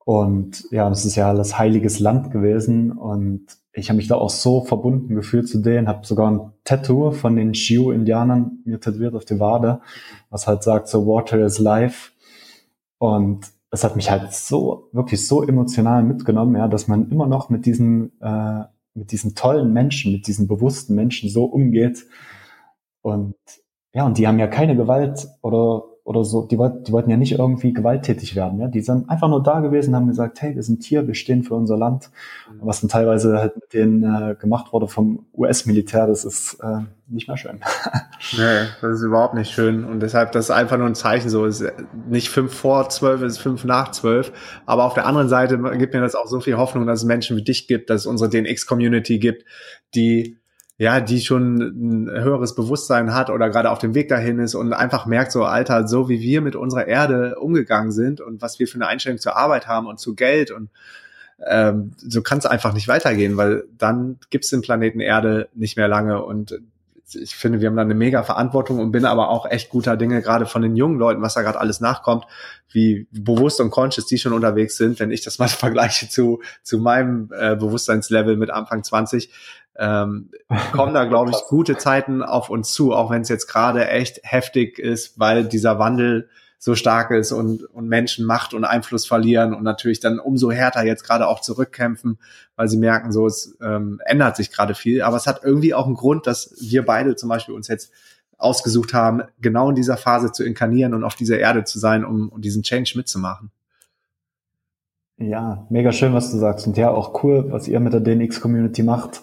Und ja, das ist ja alles heiliges Land gewesen und ich habe mich da auch so verbunden gefühlt zu denen, habe sogar ein Tattoo von den Sioux-Indianern mir tätowiert auf die Wade, was halt sagt so Water is life und es hat mich halt so, wirklich so emotional mitgenommen, ja, dass man immer noch mit diesen, äh, mit diesen tollen Menschen, mit diesen bewussten Menschen so umgeht. Und ja, und die haben ja keine Gewalt oder oder so, die, wollten, die wollten ja nicht irgendwie gewalttätig werden. Ja? Die sind einfach nur da gewesen, haben gesagt, hey, wir sind hier, wir stehen für unser Land. Mhm. Was dann teilweise halt mit denen äh, gemacht wurde vom US-Militär, das ist äh, nicht mehr schön. nee, das ist überhaupt nicht schön. Und deshalb, das ist einfach nur ein Zeichen so. Es ist nicht fünf vor zwölf, es ist fünf nach zwölf. Aber auf der anderen Seite gibt mir das auch so viel Hoffnung, dass es Menschen wie dich gibt, dass es unsere DNX-Community gibt, die ja, die schon ein höheres Bewusstsein hat oder gerade auf dem Weg dahin ist und einfach merkt, so Alter, so wie wir mit unserer Erde umgegangen sind und was wir für eine Einstellung zur Arbeit haben und zu Geld und ähm, so kann es einfach nicht weitergehen, weil dann gibt es den Planeten Erde nicht mehr lange und ich finde, wir haben da eine mega Verantwortung und bin aber auch echt guter Dinge, gerade von den jungen Leuten, was da gerade alles nachkommt, wie bewusst und conscious die schon unterwegs sind, wenn ich das mal vergleiche zu, zu meinem äh, Bewusstseinslevel mit Anfang 20, ähm, kommen da, glaube ich, gute Zeiten auf uns zu, auch wenn es jetzt gerade echt heftig ist, weil dieser Wandel so stark ist und, und Menschen Macht und Einfluss verlieren und natürlich dann umso härter jetzt gerade auch zurückkämpfen, weil sie merken, so es ähm, ändert sich gerade viel. Aber es hat irgendwie auch einen Grund, dass wir beide zum Beispiel uns jetzt ausgesucht haben, genau in dieser Phase zu inkarnieren und auf dieser Erde zu sein, um, um diesen Change mitzumachen. Ja, mega schön, was du sagst. Und ja, auch cool, was ihr mit der DNX-Community macht.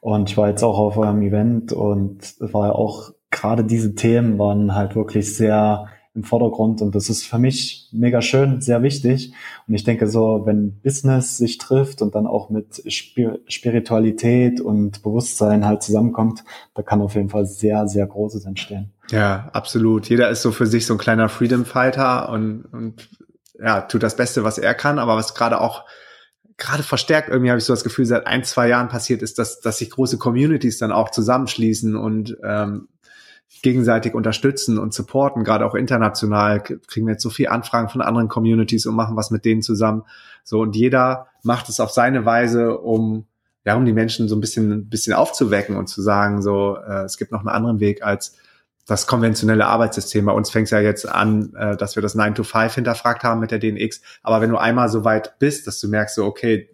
Und ich war jetzt auch auf eurem Event und war ja auch, gerade diese Themen waren halt wirklich sehr im Vordergrund und das ist für mich mega schön, sehr wichtig. Und ich denke so, wenn Business sich trifft und dann auch mit Spiritualität und Bewusstsein halt zusammenkommt, da kann auf jeden Fall sehr, sehr Großes entstehen. Ja, absolut. Jeder ist so für sich so ein kleiner Freedom Fighter und, und ja, tut das Beste, was er kann, aber was gerade auch gerade verstärkt irgendwie habe ich so das Gefühl, seit ein, zwei Jahren passiert ist, dass, dass sich große Communities dann auch zusammenschließen und ähm, gegenseitig unterstützen und supporten, gerade auch international kriegen wir jetzt so viel Anfragen von anderen Communities und machen was mit denen zusammen. So und jeder macht es auf seine Weise, um ja, um die Menschen so ein bisschen, ein bisschen aufzuwecken und zu sagen, so äh, es gibt noch einen anderen Weg als das konventionelle Arbeitssystem. Bei uns fängt es ja jetzt an, äh, dass wir das 9 to 5 hinterfragt haben mit der DNX. Aber wenn du einmal so weit bist, dass du merkst, so, okay,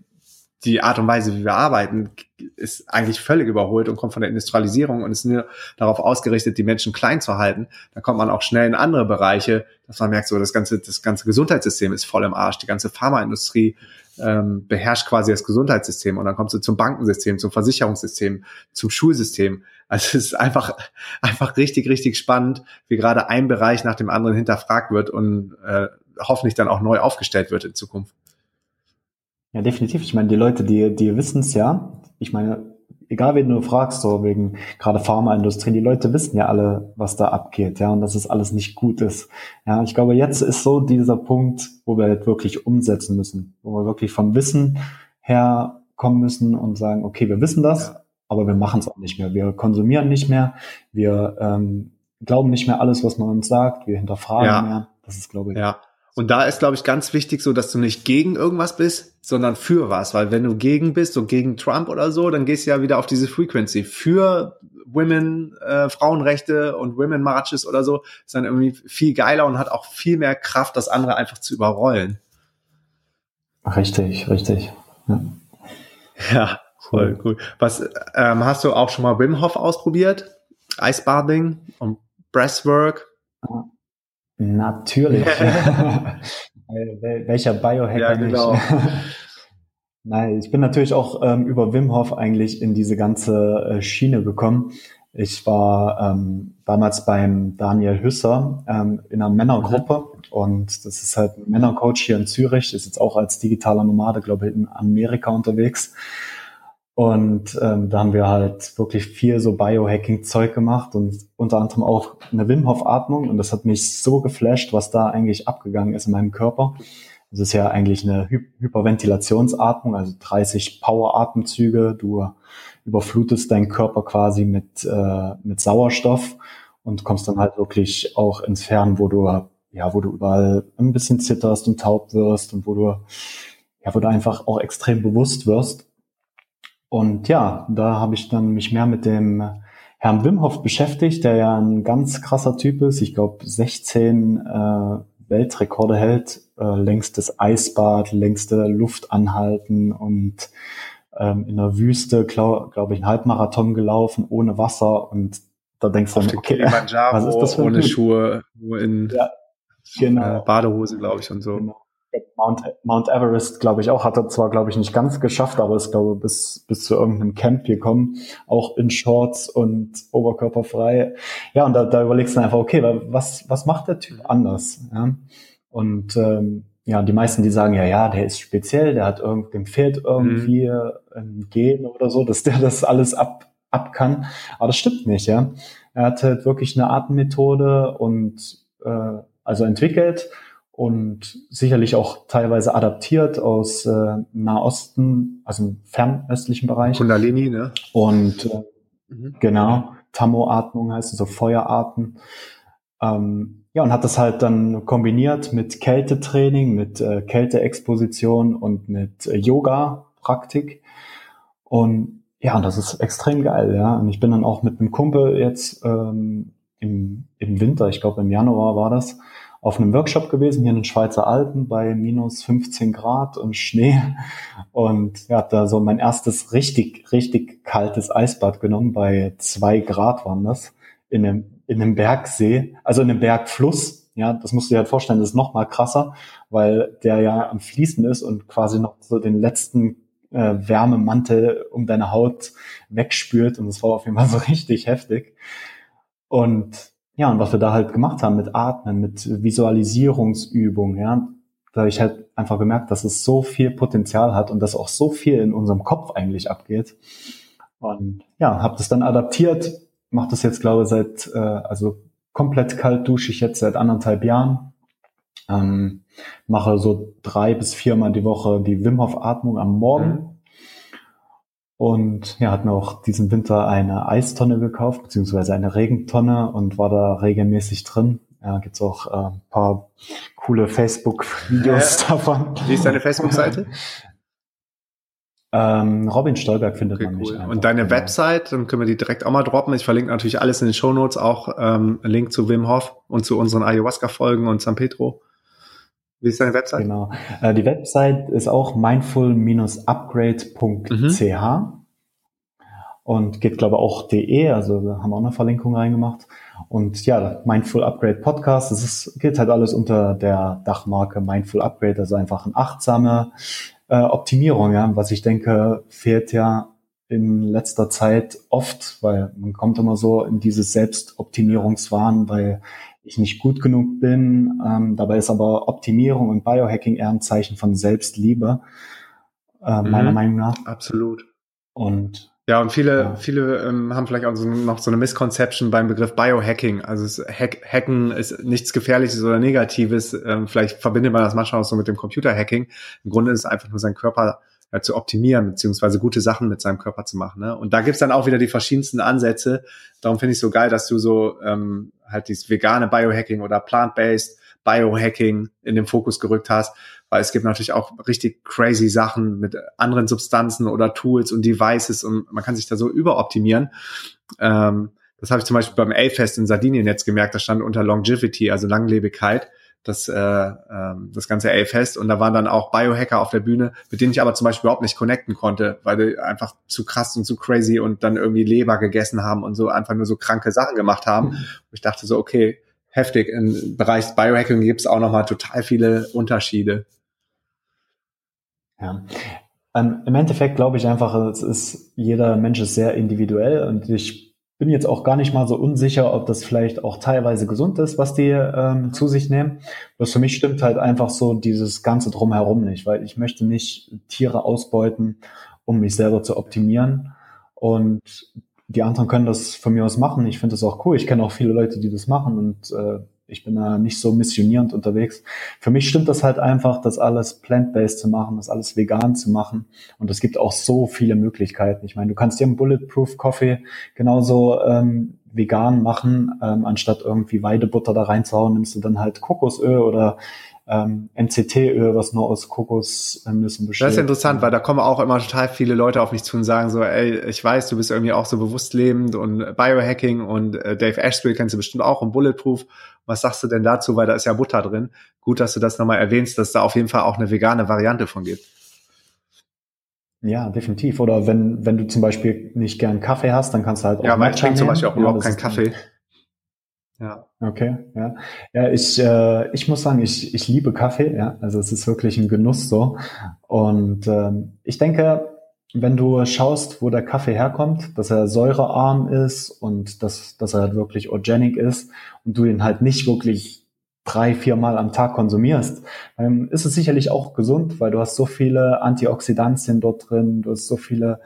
die Art und Weise, wie wir arbeiten, ist eigentlich völlig überholt und kommt von der Industrialisierung und ist nur darauf ausgerichtet, die Menschen klein zu halten. Da kommt man auch schnell in andere Bereiche, dass man merkt, so das ganze, das ganze Gesundheitssystem ist voll im Arsch. Die ganze Pharmaindustrie ähm, beherrscht quasi das Gesundheitssystem und dann kommst du zum Bankensystem, zum Versicherungssystem, zum Schulsystem. Also es ist einfach, einfach richtig, richtig spannend, wie gerade ein Bereich nach dem anderen hinterfragt wird und äh, hoffentlich dann auch neu aufgestellt wird in Zukunft. Ja, definitiv. Ich meine, die Leute, die, die wissen es ja. Ich meine, egal wen du fragst, so wegen gerade Pharmaindustrie, die Leute wissen ja alle, was da abgeht, ja, und dass es alles nicht gut ist. Ja, ich glaube, jetzt ist so dieser Punkt, wo wir halt wirklich umsetzen müssen, wo wir wirklich vom Wissen her kommen müssen und sagen, okay, wir wissen das, ja. aber wir machen es auch nicht mehr. Wir konsumieren nicht mehr, wir ähm, glauben nicht mehr alles, was man uns sagt, wir hinterfragen ja. mehr. Das ist, glaube ich, ja. Und da ist, glaube ich, ganz wichtig so, dass du nicht gegen irgendwas bist, sondern für was. Weil wenn du gegen bist, so gegen Trump oder so, dann gehst du ja wieder auf diese Frequency. Für Women, äh, Frauenrechte und Women Marches oder so, ist dann irgendwie viel geiler und hat auch viel mehr Kraft, das andere einfach zu überrollen. Richtig, richtig. Ja, ja voll cool. Was ähm, hast du auch schon mal Wim Hof ausprobiert? Eisbathing und Breathwork? Ja. Natürlich. Welcher Biohacker ja, genau. nicht? Nein, ich bin natürlich auch ähm, über Wim Hof eigentlich in diese ganze äh, Schiene gekommen. Ich war ähm, damals beim Daniel Hüsser ähm, in einer Männergruppe mhm. und das ist halt ein Männercoach hier in Zürich, ist jetzt auch als digitaler Nomade, glaube ich, in Amerika unterwegs. Und ähm, da haben wir halt wirklich viel so Biohacking-Zeug gemacht und unter anderem auch eine Wim Hof-Atmung. Und das hat mich so geflasht, was da eigentlich abgegangen ist in meinem Körper. Das ist ja eigentlich eine Hy Hyperventilationsatmung, also 30 Power-Atemzüge. Du überflutest deinen Körper quasi mit, äh, mit Sauerstoff und kommst dann halt wirklich auch ins Fern, wo du, ja, wo du überall ein bisschen zitterst und taub wirst und wo du, ja, wo du einfach auch extrem bewusst wirst. Und ja, da habe ich dann mich mehr mit dem Herrn Wimhoff beschäftigt, der ja ein ganz krasser Typ ist. Ich glaube, 16 äh, Weltrekorde hält, äh, längstes Eisbad, längste Luft anhalten und ähm, in der Wüste, glaube glaub ich, einen Halbmarathon gelaufen, ohne Wasser. Und da denkst du dann, okay, was ist das für ohne Schuhe, nur in ja, genau. äh, Badehose, glaube ich, und so. Genau. Mount, Mount Everest, glaube ich, auch, hat er zwar, glaube ich, nicht ganz geschafft, aber ist, glaube bis, bis zu irgendeinem Camp gekommen, auch in Shorts und oberkörperfrei. Ja, und da, da überlegst du einfach, okay, was, was macht der Typ anders? Ja? Und ähm, ja, die meisten, die sagen, ja, ja, der ist speziell, der hat irgendwie, dem fehlt irgendwie mhm. ein Gen oder so, dass der das alles ab, ab kann. Aber das stimmt nicht, ja. Er hat halt wirklich eine Atemmethode und äh, also entwickelt, und sicherlich auch teilweise adaptiert aus äh, Nahosten, also im fernöstlichen Bereich. Kundalini, ne? Und äh, mhm. genau, Tammo-Atmung heißt es, so Feuerarten. Ähm, ja, und hat das halt dann kombiniert mit Kältetraining, mit äh, Kälteexposition und mit äh, Yoga-Praktik. Und ja, und das ist extrem geil, ja. Und ich bin dann auch mit einem Kumpel jetzt ähm, im, im Winter, ich glaube im Januar war das, auf einem Workshop gewesen, hier in den Schweizer Alpen bei minus 15 Grad und Schnee. Und ja, da so mein erstes richtig, richtig kaltes Eisbad genommen. Bei zwei Grad waren das. In einem, in einem Bergsee, also in einem Bergfluss. Ja, das musst du dir halt vorstellen, das ist noch mal krasser, weil der ja am Fließen ist und quasi noch so den letzten äh, Wärmemantel um deine Haut wegspürt. Und das war auf jeden Fall so richtig heftig. Und ja, und was wir da halt gemacht haben mit Atmen, mit Visualisierungsübungen, ja, da habe ich halt einfach gemerkt, dass es so viel Potenzial hat und dass auch so viel in unserem Kopf eigentlich abgeht. Und ja, habe das dann adaptiert, mache das jetzt, glaube ich, seit, äh, also komplett kalt dusche ich jetzt seit anderthalb Jahren. Ähm, mache so drei bis viermal die Woche die Wim Hof Atmung am Morgen. Mhm. Und ja, hat mir auch diesen Winter eine Eistonne gekauft, beziehungsweise eine Regentonne und war da regelmäßig drin. Ja, gibt's auch äh, ein paar coole Facebook-Videos ja. davon. Wie ist deine Facebook-Seite? ähm, Robin Stolberg findet okay, man mich. Cool. Und deine genau. Website, dann können wir die direkt auch mal droppen. Ich verlinke natürlich alles in den Show Notes, auch ähm, einen Link zu Wim Hof und zu unseren Ayahuasca-Folgen und San Pedro. Wie ist deine Website? Genau. Äh, die Website ist auch mindful-upgrade.ch mhm. und geht, glaube ich, auch de, also da haben wir auch eine Verlinkung reingemacht. Und ja, Mindful Upgrade Podcast, das ist, geht halt alles unter der Dachmarke Mindful Upgrade, also einfach eine achtsame äh, Optimierung, ja, was ich denke, fehlt ja in letzter Zeit oft, weil man kommt immer so in dieses Selbstoptimierungswahn, weil ich nicht gut genug bin. Ähm, dabei ist aber Optimierung und Biohacking eher ein Zeichen von Selbstliebe, äh, mhm. meiner Meinung nach. Absolut. Und ja, und viele, ja. viele ähm, haben vielleicht auch so, noch so eine Misconception beim Begriff Biohacking. Also es, Hack, Hacken ist nichts Gefährliches oder Negatives. Ähm, vielleicht verbindet man das manchmal auch so mit dem Computerhacking. Im Grunde ist es einfach nur sein Körper ja, zu optimieren, beziehungsweise gute Sachen mit seinem Körper zu machen. Ne? Und da gibt's dann auch wieder die verschiedensten Ansätze. Darum finde ich so geil, dass du so ähm, halt dieses vegane Biohacking oder plant-based Biohacking in den Fokus gerückt hast, weil es gibt natürlich auch richtig crazy Sachen mit anderen Substanzen oder Tools und Devices und man kann sich da so überoptimieren. Ähm, das habe ich zum Beispiel beim A-Fest in Sardinien jetzt gemerkt, da stand unter Longevity, also Langlebigkeit das, äh, äh, das ganze A-Fest und da waren dann auch Biohacker auf der Bühne, mit denen ich aber zum Beispiel überhaupt nicht connecten konnte, weil die einfach zu krass und zu crazy und dann irgendwie Leber gegessen haben und so einfach nur so kranke Sachen gemacht haben. Mhm. Ich dachte so, okay, heftig. Im Bereich Biohacking gibt es auch nochmal total viele Unterschiede. Ja. Ähm, Im Endeffekt glaube ich einfach, es ist, jeder Mensch ist sehr individuell und ich bin jetzt auch gar nicht mal so unsicher, ob das vielleicht auch teilweise gesund ist, was die ähm, zu sich nehmen. Was für mich stimmt halt einfach so dieses ganze drumherum nicht, weil ich möchte nicht Tiere ausbeuten, um mich selber zu optimieren. Und die anderen können das von mir aus machen. Ich finde das auch cool. Ich kenne auch viele Leute, die das machen und äh, ich bin da nicht so missionierend unterwegs. Für mich stimmt das halt einfach, das alles plant-based zu machen, das alles vegan zu machen. Und es gibt auch so viele Möglichkeiten. Ich meine, du kannst dir einen Bulletproof Coffee genauso ähm, vegan machen, ähm, anstatt irgendwie Weidebutter da reinzuhauen, nimmst du dann halt Kokosöl oder ähm, MCT-Öl, was nur aus Kokosnüssen besteht. Das ist interessant, weil da kommen auch immer total viele Leute auf mich zu und sagen so, ey, ich weiß, du bist irgendwie auch so bewusst lebend und Biohacking und äh, Dave Ashby kennst du bestimmt auch und Bulletproof. Was sagst du denn dazu, weil da ist ja Butter drin. Gut, dass du das nochmal erwähnst, dass da auf jeden Fall auch eine vegane Variante von gibt. Ja, definitiv. Oder wenn, wenn du zum Beispiel nicht gern Kaffee hast, dann kannst du halt auch Ja, weil ich trinke zum Beispiel auch ja, überhaupt keinen Kaffee. Ja. Okay, ja. Ja, ich, äh, ich muss sagen, ich, ich liebe Kaffee, ja. Also es ist wirklich ein Genuss so. Und ähm, ich denke, wenn du schaust, wo der Kaffee herkommt, dass er säurearm ist und dass, dass er halt wirklich organic ist und du ihn halt nicht wirklich drei, vier Mal am Tag konsumierst, dann ist es sicherlich auch gesund, weil du hast so viele Antioxidantien dort drin, du hast so viele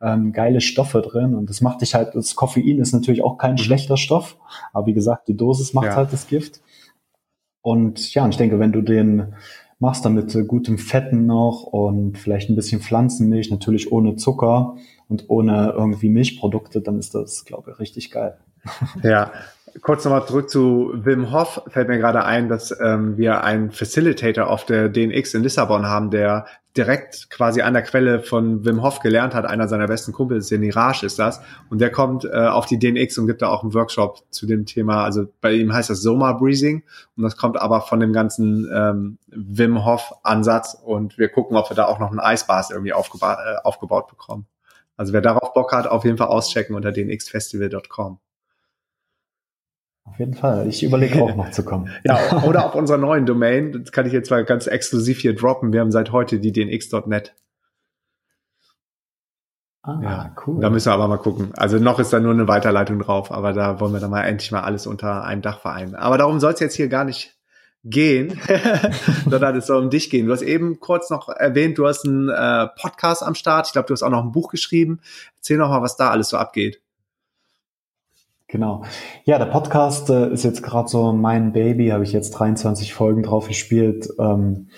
ähm, geile Stoffe drin und das macht dich halt, das Koffein ist natürlich auch kein schlechter Stoff, aber wie gesagt, die Dosis macht ja. halt das Gift. Und ja, und ich denke, wenn du den machst dann mit gutem Fetten noch und vielleicht ein bisschen Pflanzenmilch, natürlich ohne Zucker und ohne irgendwie Milchprodukte, dann ist das, glaube ich, richtig geil. Ja, kurz nochmal zurück zu Wim Hof. Fällt mir gerade ein, dass ähm, wir einen Facilitator auf der DNX in Lissabon haben, der direkt quasi an der Quelle von Wim Hof gelernt hat. Einer seiner besten Kumpels, der Niraj ist das. Und der kommt äh, auf die DNX und gibt da auch einen Workshop zu dem Thema. Also bei ihm heißt das Soma Breathing. Und das kommt aber von dem ganzen ähm, Wim Hof Ansatz. Und wir gucken, ob wir da auch noch einen Eisbars irgendwie aufgeba äh, aufgebaut bekommen. Also wer darauf Bock hat, auf jeden Fall auschecken unter dnxfestival.com. Auf jeden Fall. Ich überlege auch noch zu kommen. ja, oder auf unserer neuen Domain. Das kann ich jetzt mal ganz exklusiv hier droppen. Wir haben seit heute die dnx.net. Ah, ja, cool. Da müssen wir aber mal gucken. Also noch ist da nur eine Weiterleitung drauf, aber da wollen wir dann mal endlich mal alles unter einem Dach vereinen. Aber darum soll es jetzt hier gar nicht gehen, sondern es soll um dich gehen. Du hast eben kurz noch erwähnt, du hast einen äh, Podcast am Start. Ich glaube, du hast auch noch ein Buch geschrieben. Erzähl noch mal, was da alles so abgeht. Genau. Ja, der Podcast äh, ist jetzt gerade so mein Baby, habe ich jetzt 23 Folgen drauf gespielt. Ähm,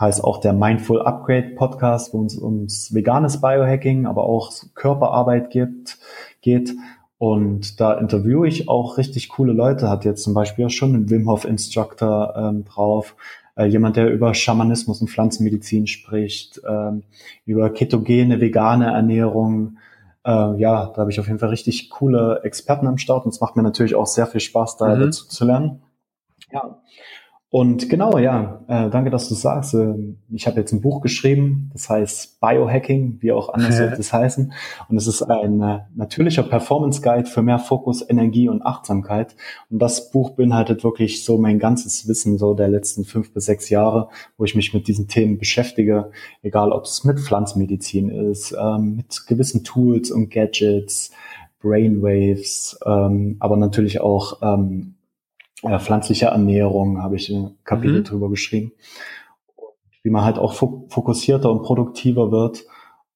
heißt auch der Mindful Upgrade Podcast, wo es ums veganes Biohacking, aber auch Körperarbeit gibt, geht. Und da interviewe ich auch richtig coole Leute. Hat jetzt zum Beispiel schon einen Wim Hof Instructor ähm, drauf, äh, jemand, der über Schamanismus und Pflanzenmedizin spricht, ähm, über ketogene, vegane Ernährung, äh, ja, da habe ich auf jeden Fall richtig coole Experten am Start und es macht mir natürlich auch sehr viel Spaß, da mhm. dazu zu lernen. Ja, und genau, ja, äh, danke, dass du sagst. Äh, ich habe jetzt ein Buch geschrieben, das heißt Biohacking, wie auch anders wird es heißen. Und es ist ein äh, natürlicher Performance Guide für mehr Fokus, Energie und Achtsamkeit. Und das Buch beinhaltet wirklich so mein ganzes Wissen so der letzten fünf bis sechs Jahre, wo ich mich mit diesen Themen beschäftige, egal ob es mit Pflanzenmedizin ist, ähm, mit gewissen Tools und Gadgets, Brainwaves, ähm, aber natürlich auch ähm, äh, pflanzliche Ernährung habe ich ein Kapitel mhm. drüber geschrieben. Wie man halt auch fokussierter und produktiver wird.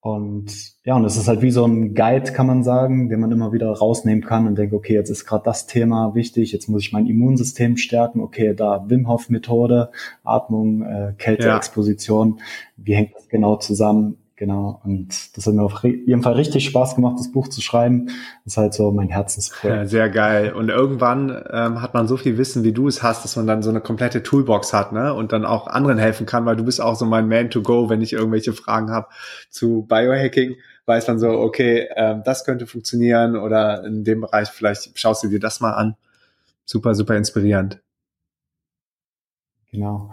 Und ja, und es ist halt wie so ein Guide, kann man sagen, den man immer wieder rausnehmen kann und denkt, okay, jetzt ist gerade das Thema wichtig, jetzt muss ich mein Immunsystem stärken, okay, da Wim Hof Methode, Atmung, äh, Kälteexposition, ja. wie hängt das genau zusammen? Genau. Und das hat mir auf jeden Fall richtig Spaß gemacht, das Buch zu schreiben. Das ist halt so mein Herzensprojekt. Ja, sehr geil. Und irgendwann ähm, hat man so viel Wissen, wie du es hast, dass man dann so eine komplette Toolbox hat, ne? Und dann auch anderen helfen kann, weil du bist auch so mein Man to go, wenn ich irgendwelche Fragen habe zu Biohacking, weiß man so, okay, ähm, das könnte funktionieren oder in dem Bereich vielleicht schaust du dir das mal an. Super, super inspirierend. Genau.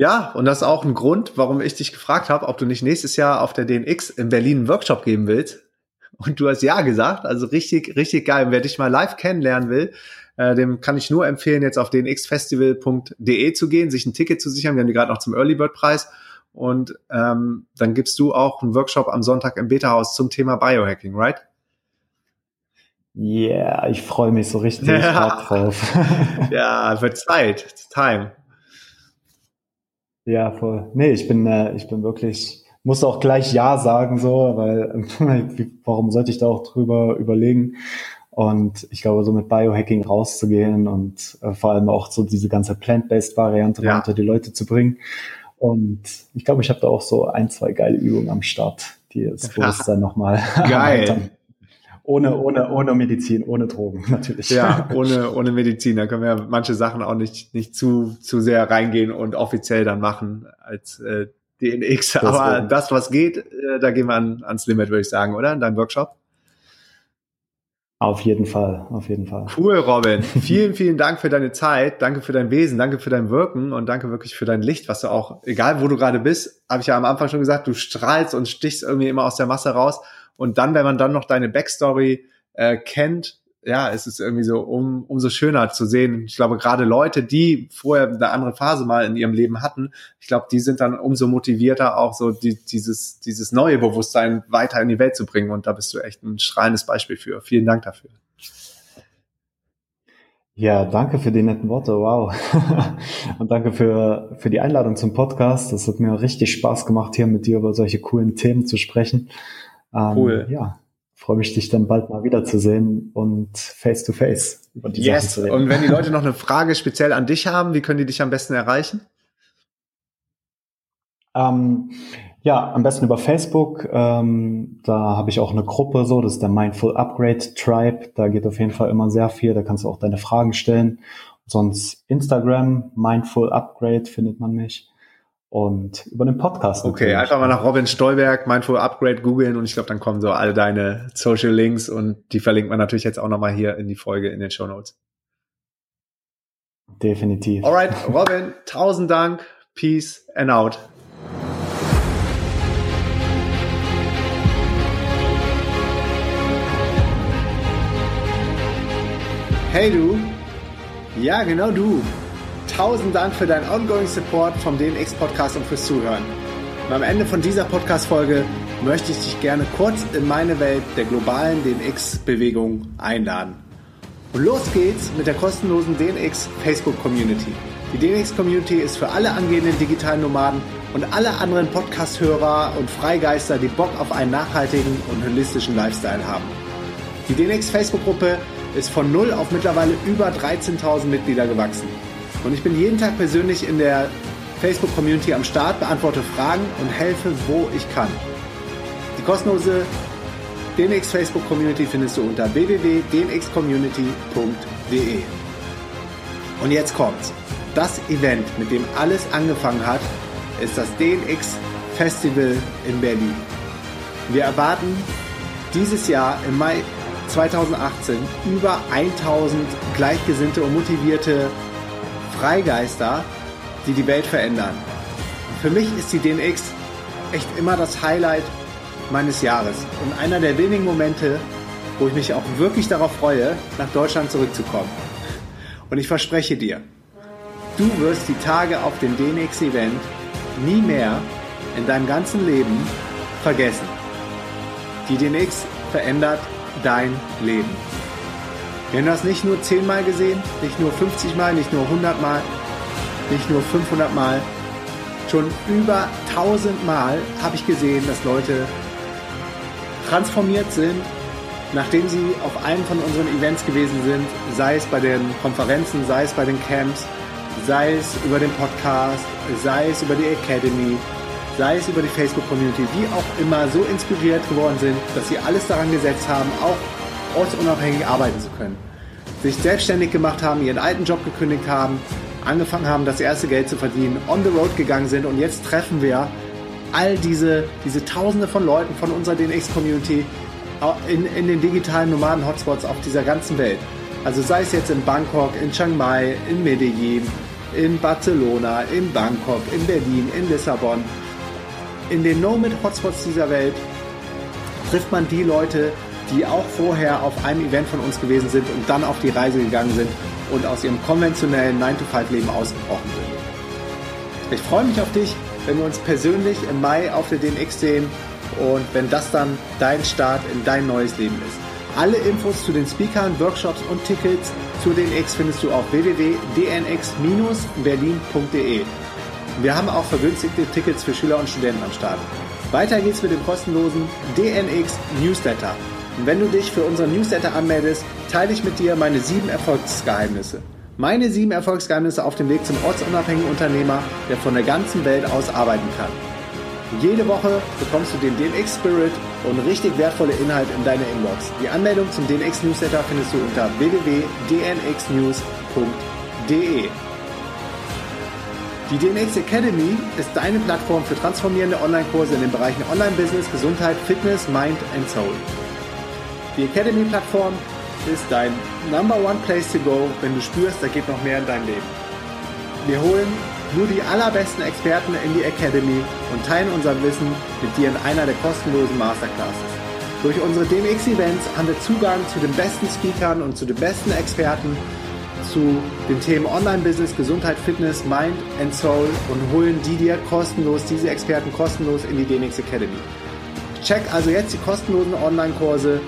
Ja, und das ist auch ein Grund, warum ich dich gefragt habe, ob du nicht nächstes Jahr auf der DNX in Berlin einen Workshop geben willst. Und du hast ja gesagt, also richtig, richtig geil. wer dich mal live kennenlernen will, äh, dem kann ich nur empfehlen, jetzt auf dnxfestival.de zu gehen, sich ein Ticket zu sichern. Wir haben die gerade noch zum Early Bird Preis. Und ähm, dann gibst du auch einen Workshop am Sonntag im Beta-Haus zum Thema Biohacking, right? Yeah, ich freue mich so richtig ja. drauf. ja, wird Zeit. It's time. Ja, voll. Nee, ich bin, äh, ich bin wirklich, muss auch gleich Ja sagen, so, weil warum sollte ich da auch drüber überlegen? Und ich glaube, so mit Biohacking rauszugehen und äh, vor allem auch so diese ganze Plant-Based-Variante ja. unter die Leute zu bringen. Und ich glaube, ich habe da auch so ein, zwei geile Übungen am Start, die das Bewusstsein nochmal Geil. Ohne, ohne, ohne Medizin, ohne Drogen, natürlich. Ja, ohne, ohne Medizin. Da können wir manche Sachen auch nicht, nicht zu, zu sehr reingehen und offiziell dann machen als äh, DNX. Das Aber das, was geht, äh, da gehen wir an, ans Limit, würde ich sagen, oder? In deinem Workshop? Auf jeden Fall, auf jeden Fall. Cool, Robin. vielen, vielen Dank für deine Zeit. Danke für dein Wesen. Danke für dein Wirken und danke wirklich für dein Licht, was du auch, egal wo du gerade bist, habe ich ja am Anfang schon gesagt, du strahlst und stichst irgendwie immer aus der Masse raus. Und dann, wenn man dann noch deine Backstory äh, kennt, ja, es ist irgendwie so um, umso schöner zu sehen. Ich glaube, gerade Leute, die vorher eine andere Phase mal in ihrem Leben hatten, ich glaube, die sind dann umso motivierter, auch so die, dieses, dieses neue Bewusstsein weiter in die Welt zu bringen. Und da bist du echt ein strahlendes Beispiel für. Vielen Dank dafür. Ja, danke für die netten Worte. Wow. Und danke für, für die Einladung zum Podcast. Das hat mir richtig Spaß gemacht, hier mit dir über solche coolen Themen zu sprechen. Ähm, cool. Ja, freue mich, dich dann bald mal wiederzusehen und face to face über die yes. Sachen zu reden. Und wenn die Leute noch eine Frage speziell an dich haben, wie können die dich am besten erreichen? Ähm, Ja, am besten über Facebook. Ähm, da habe ich auch eine Gruppe, so, das ist der Mindful Upgrade Tribe. Da geht auf jeden Fall immer sehr viel. Da kannst du auch deine Fragen stellen. Sonst Instagram, Mindful Upgrade findet man mich. Und über den Podcast. Okay, natürlich. einfach mal nach Robin Stolberg, Mindful Upgrade googeln und ich glaube, dann kommen so alle deine Social Links und die verlinkt man natürlich jetzt auch nochmal hier in die Folge in den Show Notes. Definitiv. Alright, Robin, tausend Dank. Peace and out. Hey du, ja genau du. Tausend Dank für deinen ongoing Support vom DNX Podcast und fürs Zuhören. Und am Ende von dieser Podcast-Folge möchte ich dich gerne kurz in meine Welt der globalen DNX-Bewegung einladen. Und los geht's mit der kostenlosen DNX Facebook Community. Die DNX Community ist für alle angehenden digitalen Nomaden und alle anderen Podcast-Hörer und Freigeister, die Bock auf einen nachhaltigen und holistischen Lifestyle haben. Die DNX Facebook-Gruppe ist von null auf mittlerweile über 13.000 Mitglieder gewachsen. Und ich bin jeden Tag persönlich in der Facebook-Community am Start, beantworte Fragen und helfe, wo ich kann. Die kostenlose DNX Facebook Community findest du unter www.dnxcommunity.de. Und jetzt kommt's. Das Event, mit dem alles angefangen hat, ist das DNX Festival in Berlin. Wir erwarten dieses Jahr im Mai 2018 über 1000 gleichgesinnte und motivierte Freigeister, die die Welt verändern. Für mich ist die DNX echt immer das Highlight meines Jahres und einer der wenigen Momente, wo ich mich auch wirklich darauf freue, nach Deutschland zurückzukommen. Und ich verspreche dir, du wirst die Tage auf dem DNX-Event nie mehr in deinem ganzen Leben vergessen. Die DNX verändert dein Leben. Wir haben das nicht nur 10 Mal gesehen, nicht nur 50 Mal, nicht nur 100 Mal, nicht nur 500 Mal. Schon über 1000 Mal habe ich gesehen, dass Leute transformiert sind, nachdem sie auf einem von unseren Events gewesen sind, sei es bei den Konferenzen, sei es bei den Camps, sei es über den Podcast, sei es über die Academy, sei es über die Facebook-Community, wie auch immer, so inspiriert geworden sind, dass sie alles daran gesetzt haben, auch ortsunabhängig arbeiten zu können. Sich selbstständig gemacht haben, ihren alten Job gekündigt haben, angefangen haben, das erste Geld zu verdienen, on the road gegangen sind und jetzt treffen wir all diese, diese Tausende von Leuten von unserer DNX-Community in, in den digitalen Nomaden-Hotspots auf dieser ganzen Welt. Also sei es jetzt in Bangkok, in Chiang Mai, in Medellin, in Barcelona, in Bangkok, in Berlin, in Lissabon, in den Nomad-Hotspots dieser Welt trifft man die Leute, die auch vorher auf einem Event von uns gewesen sind und dann auf die Reise gegangen sind und aus ihrem konventionellen 9-to-5-Leben ausgebrochen sind. Ich freue mich auf dich, wenn wir uns persönlich im Mai auf der DNX sehen und wenn das dann dein Start in dein neues Leben ist. Alle Infos zu den Speakern, Workshops und Tickets zu DNX findest du auf www.dnx-berlin.de. Wir haben auch vergünstigte Tickets für Schüler und Studenten am Start. Weiter geht's mit dem kostenlosen DNX Newsletter. Und wenn du dich für unseren Newsletter anmeldest, teile ich mit dir meine sieben Erfolgsgeheimnisse. Meine sieben Erfolgsgeheimnisse auf dem Weg zum ortsunabhängigen Unternehmer, der von der ganzen Welt aus arbeiten kann. Jede Woche bekommst du den DNX Spirit und richtig wertvolle Inhalte in deine Inbox. Die Anmeldung zum DNX Newsletter findest du unter www.dnxnews.de. Die DNX Academy ist deine Plattform für transformierende Online-Kurse in den Bereichen Online-Business, Gesundheit, Fitness, Mind and Soul. Die Academy-Plattform ist dein Number One Place to Go, wenn du spürst, da geht noch mehr in dein Leben. Wir holen nur die allerbesten Experten in die Academy und teilen unser Wissen mit dir in einer der kostenlosen Masterclasses. Durch unsere DMX-Events haben wir Zugang zu den besten Speakern und zu den besten Experten zu den Themen Online-Business, Gesundheit, Fitness, Mind and Soul und holen die dir kostenlos, diese Experten kostenlos in die DNX Academy. Check also jetzt die kostenlosen Online-Kurse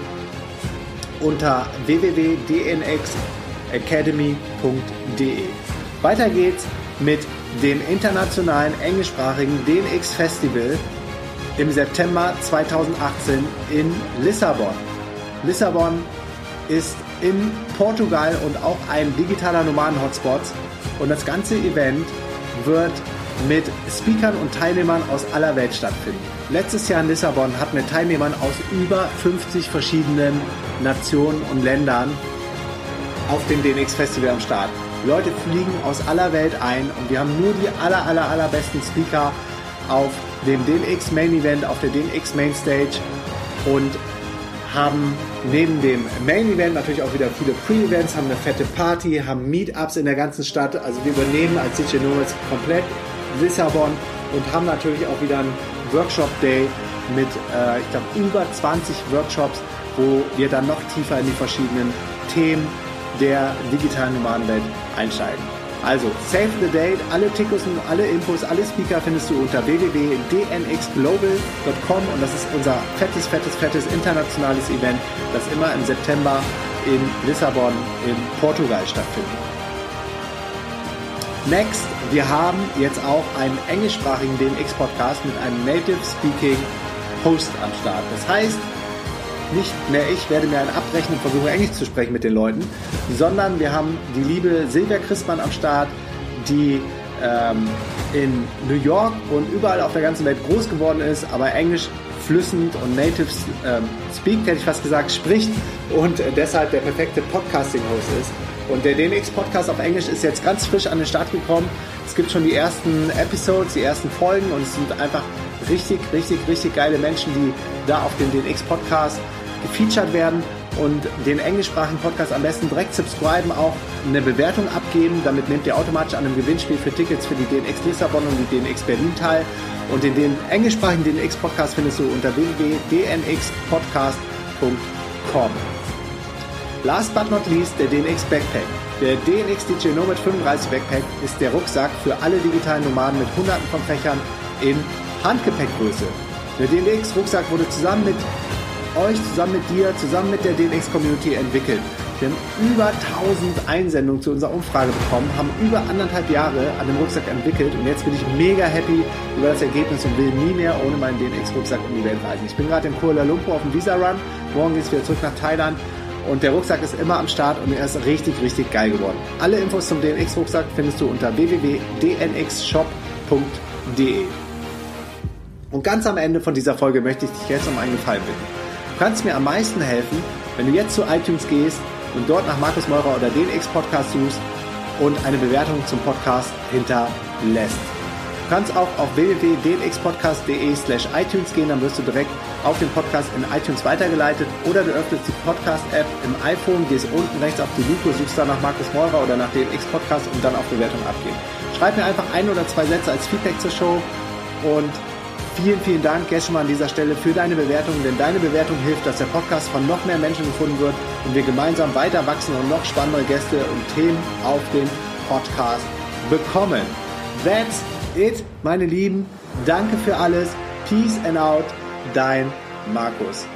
unter www.dnxacademy.de. Weiter geht's mit dem internationalen englischsprachigen DNX Festival im September 2018 in Lissabon. Lissabon ist in Portugal und auch ein digitaler Nomaden-Hotspot. Und das ganze Event wird mit Speakern und Teilnehmern aus aller Welt stattfinden. Letztes Jahr in Lissabon hatten wir Teilnehmern aus über 50 verschiedenen Nationen und Ländern auf dem DNX Festival am Start. Leute fliegen aus aller Welt ein und wir haben nur die aller, aller, allerbesten Speaker auf dem DNX Main Event, auf der DNX Main Stage und haben neben dem Main Event natürlich auch wieder viele Pre-Events, haben eine fette Party, haben Meetups in der ganzen Stadt. Also wir übernehmen als DJ Nomads komplett Lissabon und haben natürlich auch wieder einen Workshop Day mit, äh, ich glaube, über 20 Workshops, wo wir dann noch tiefer in die verschiedenen Themen der digitalen Nomadenwelt einsteigen. Also, save the date, alle Tickets und alle Infos, alle Speaker findest du unter www.dnxglobal.com und das ist unser fettes, fettes, fettes internationales Event, das immer im September in Lissabon in Portugal stattfindet. Next, wir haben jetzt auch einen englischsprachigen DNX-Podcast mit einem Native Speaking Host am Start. Das heißt, nicht mehr ich werde mir einen abbrechen und versuche Englisch zu sprechen mit den Leuten, sondern wir haben die liebe Silvia Christmann am Start, die ähm, in New York und überall auf der ganzen Welt groß geworden ist, aber Englisch flüssend und native ähm, speakt, hätte ich fast gesagt, spricht und äh, deshalb der perfekte Podcasting-Host ist. Und der DNX-Podcast auf Englisch ist jetzt ganz frisch an den Start gekommen. Es gibt schon die ersten Episodes, die ersten Folgen und es sind einfach richtig, richtig, richtig geile Menschen, die da auf dem DNX-Podcast gefeatured werden und den englischsprachigen Podcast am besten direkt subscriben, auch eine Bewertung abgeben. Damit nehmt ihr automatisch an einem Gewinnspiel für Tickets für die DNX Lissabon und die DNX Berlin teil. Und den, den englischsprachigen DNX Podcast findest du unter www.dnxpodcast.com. Last but not least der DNX Backpack. Der DNX DJ Nomad 35 Backpack ist der Rucksack für alle digitalen Nomaden mit hunderten von Fächern in Handgepäckgröße. Der DNX Rucksack wurde zusammen mit euch, zusammen mit dir, zusammen mit der DNX-Community entwickelt. Wir haben über 1000 Einsendungen zu unserer Umfrage bekommen, haben über anderthalb Jahre an dem Rucksack entwickelt und jetzt bin ich mega happy über das Ergebnis und will nie mehr ohne meinen DNX-Rucksack um die Welt reisen. Ich bin gerade in Kuala Lumpur auf dem Visa-Run, morgen geht es wieder zurück nach Thailand und der Rucksack ist immer am Start und er ist richtig, richtig geil geworden. Alle Infos zum DNX-Rucksack findest du unter www.dnxshop.de. Und ganz am Ende von dieser Folge möchte ich dich jetzt um einen Gefallen bitten. Du kannst mir am meisten helfen, wenn du jetzt zu iTunes gehst und dort nach Markus Meurer oder den X-Podcast suchst und eine Bewertung zum Podcast hinterlässt. Du kannst auch auf www.dnxpodcast.de slash iTunes gehen, dann wirst du direkt auf den Podcast in iTunes weitergeleitet oder du öffnest die Podcast-App im iPhone, gehst unten rechts auf die Lupe, suchst dann nach Markus Meurer oder nach DNX Podcast und dann auf Bewertung abgeben. Schreib mir einfach ein oder zwei Sätze als Feedback zur Show und Vielen, vielen Dank jetzt schon mal an dieser Stelle für deine Bewertung, denn deine Bewertung hilft, dass der Podcast von noch mehr Menschen gefunden wird und wir gemeinsam weiter wachsen und noch spannendere Gäste und Themen auf den Podcast bekommen. That's it, meine Lieben. Danke für alles. Peace and out. Dein Markus.